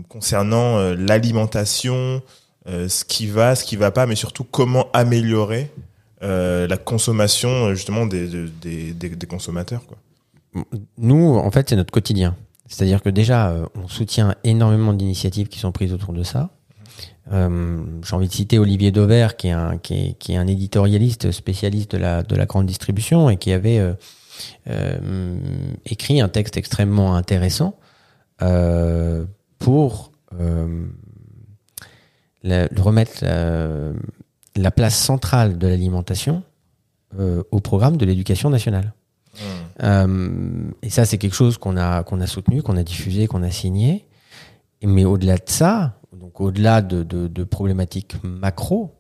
concernant l'alimentation, ce qui va, ce qui va pas, mais surtout comment améliorer euh, la consommation euh, justement des, de- des, des, des consommateurs. Nous, en fait, c'est notre quotidien. C'est-à-dire que déjà, euh, on soutient énormément d'initiatives qui sont prises autour de ça. J'ai envie de citer Olivier Dauvert, qui est un, éditorialiste spécialiste de la, de la grande distribution et qui avait écrit un texte extrêmement intéressant pour la- remettre la, la place centrale de l'alimentation euh, au programme de l'éducation nationale. Euh, et ça, c'est quelque chose qu'on a, qu'on a soutenu, qu'on a diffusé, qu'on a signé. Mais au-delà de ça, donc au-delà de, de, de problématiques macro,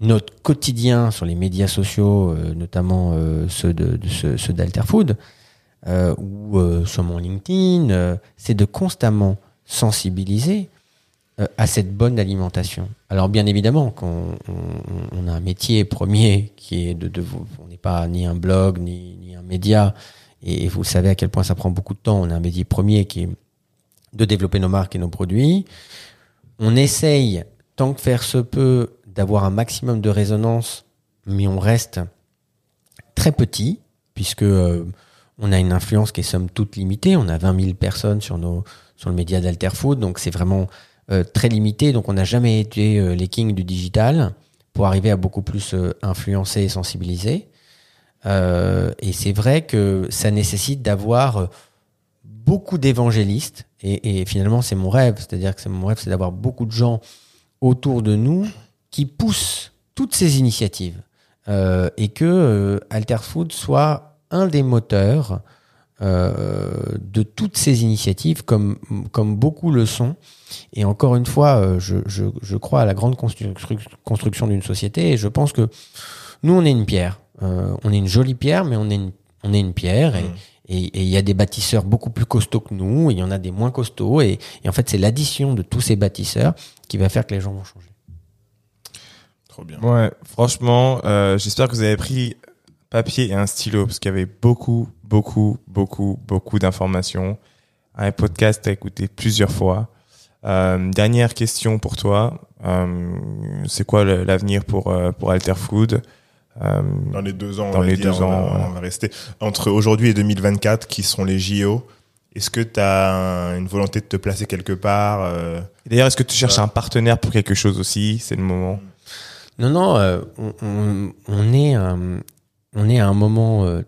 notre quotidien sur les médias sociaux, euh, notamment euh, ceux de, de ceux, ceux d'Alterfood, euh, ou euh, sur mon LinkedIn, euh, c'est de constamment sensibiliser à cette bonne alimentation. Alors bien évidemment, qu'on on, a un métier premier qui est de, de on n'est pas ni un blog ni, un média, et vous savez à quel point ça prend beaucoup de temps. On a un métier premier qui est de développer nos marques et nos produits. On essaye, tant que faire se peut, d'avoir un maximum de résonance, mais on reste très petit, puisque euh, on a une influence qui est somme toute limitée. On a 20 000 personnes sur, nos, sur le média d'Alterfood, donc c'est vraiment euh, très limité. Donc on n'a jamais été euh, les kings du digital pour arriver à beaucoup plus euh, influencer et sensibiliser. Euh, et c'est vrai que ça nécessite d'avoir euh, beaucoup d'évangélistes. Et, finalement, c'est mon rêve. C'est-à-dire que c'est mon rêve, c'est d'avoir beaucoup de gens autour de nous qui poussent toutes ces initiatives. Euh, et que euh, Alterfood soit un des moteurs euh, de toutes ces initiatives, comme, comme beaucoup le sont. Et encore une fois, euh, je, je, je crois à la grande constru- construction d'une société et je pense que nous, on est une pierre. Euh, on est une jolie pierre, mais on est une, on est une pierre. Et, Mhm. et et il y a des bâtisseurs beaucoup plus costauds que nous, et il y en a des moins costauds. Et, et en fait, c'est l'addition de tous ces bâtisseurs qui va faire que les gens vont changer. Trop bien. Ouais, franchement, euh, j'espère que vous avez pris papier et un stylo parce qu'il y avait beaucoup, beaucoup, beaucoup, beaucoup d'informations. Un podcast à écouter plusieurs fois. Euh, dernière question pour toi. Euh, c'est quoi l'avenir pour, euh, pour Alter Food? Euh, Dans les deux ans, on Dans va les dire, deux on va- ans, on, va rester entre aujourd'hui et 2024, qui sont les JO. Est-ce que tu as une volonté de te placer quelque part euh, D'ailleurs, est-ce que tu cherches un partenaire pour quelque chose aussi? C'est le moment. Non, non, euh, on, on, on est on est à un moment euh,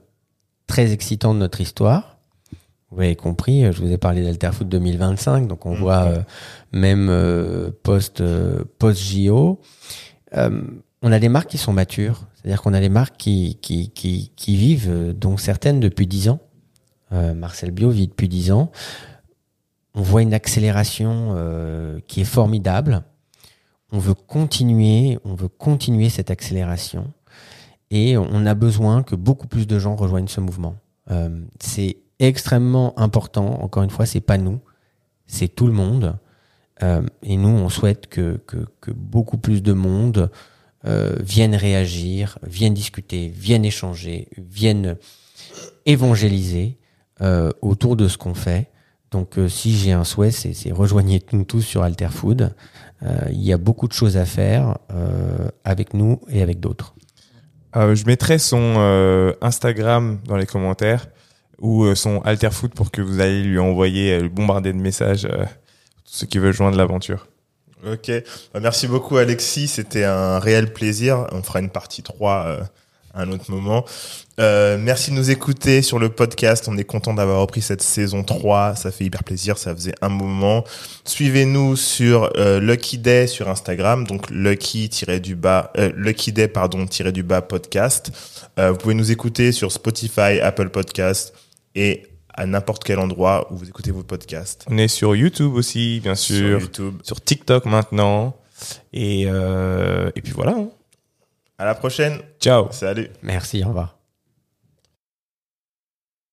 très excitant de notre histoire. Vous avez compris, euh, je vous ai parlé d'Alterfoot 2025, donc on Mhm. voit euh, même euh, post euh, post JO. On a des marques qui sont matures, c'est-à-dire qu'on a des marques qui qui qui, qui vivent, dont certaines depuis 10 ans. Marcel Bio vit depuis 10 ans. On voit une accélération qui est formidable on veut continuer, on veut continuer cette accélération et on a besoin que beaucoup plus de gens rejoignent ce mouvement. Euh, c'est extrêmement important. Encore une fois, c'est pas nous, c'est tout le monde. Euh, et nous, on souhaite que, beaucoup plus de monde euh, viennent réagir, viennent discuter, viennent échanger, viennent évangéliser euh, autour de ce qu'on fait. Donc, si j'ai un souhait, c'est rejoignez-nous tous sur Alterfood. Euh, il y a beaucoup de choses à faire avec nous et avec d'autres. Euh, je mettrai son euh, Instagram dans les commentaires ou euh, son Alterfoot pour que vous allez lui envoyer euh, bombarder de messages euh, ceux qui veulent joindre l'aventure. Ok. Bah, merci beaucoup, Alexis. C'était un réel plaisir. On fera une partie 3 euh, à un autre moment. Euh, merci de nous écouter sur le podcast. On est content d'avoir repris cette saison 3. Ça fait hyper plaisir. Ça faisait un moment. Suivez-nous sur euh, Lucky Day sur Instagram. Donc, Lucky du bas, euh, Lucky Day, pardon, tiré du bas podcast. Euh, vous pouvez nous écouter sur Spotify, Apple Podcast et à n'importe quel endroit où vous écoutez vos podcasts. On est sur YouTube aussi, bien Sur sûr, sur, YouTube. TikTok maintenant. Et, euh, et puis voilà. hein. À la prochaine. Ciao Salut. Merci, au revoir.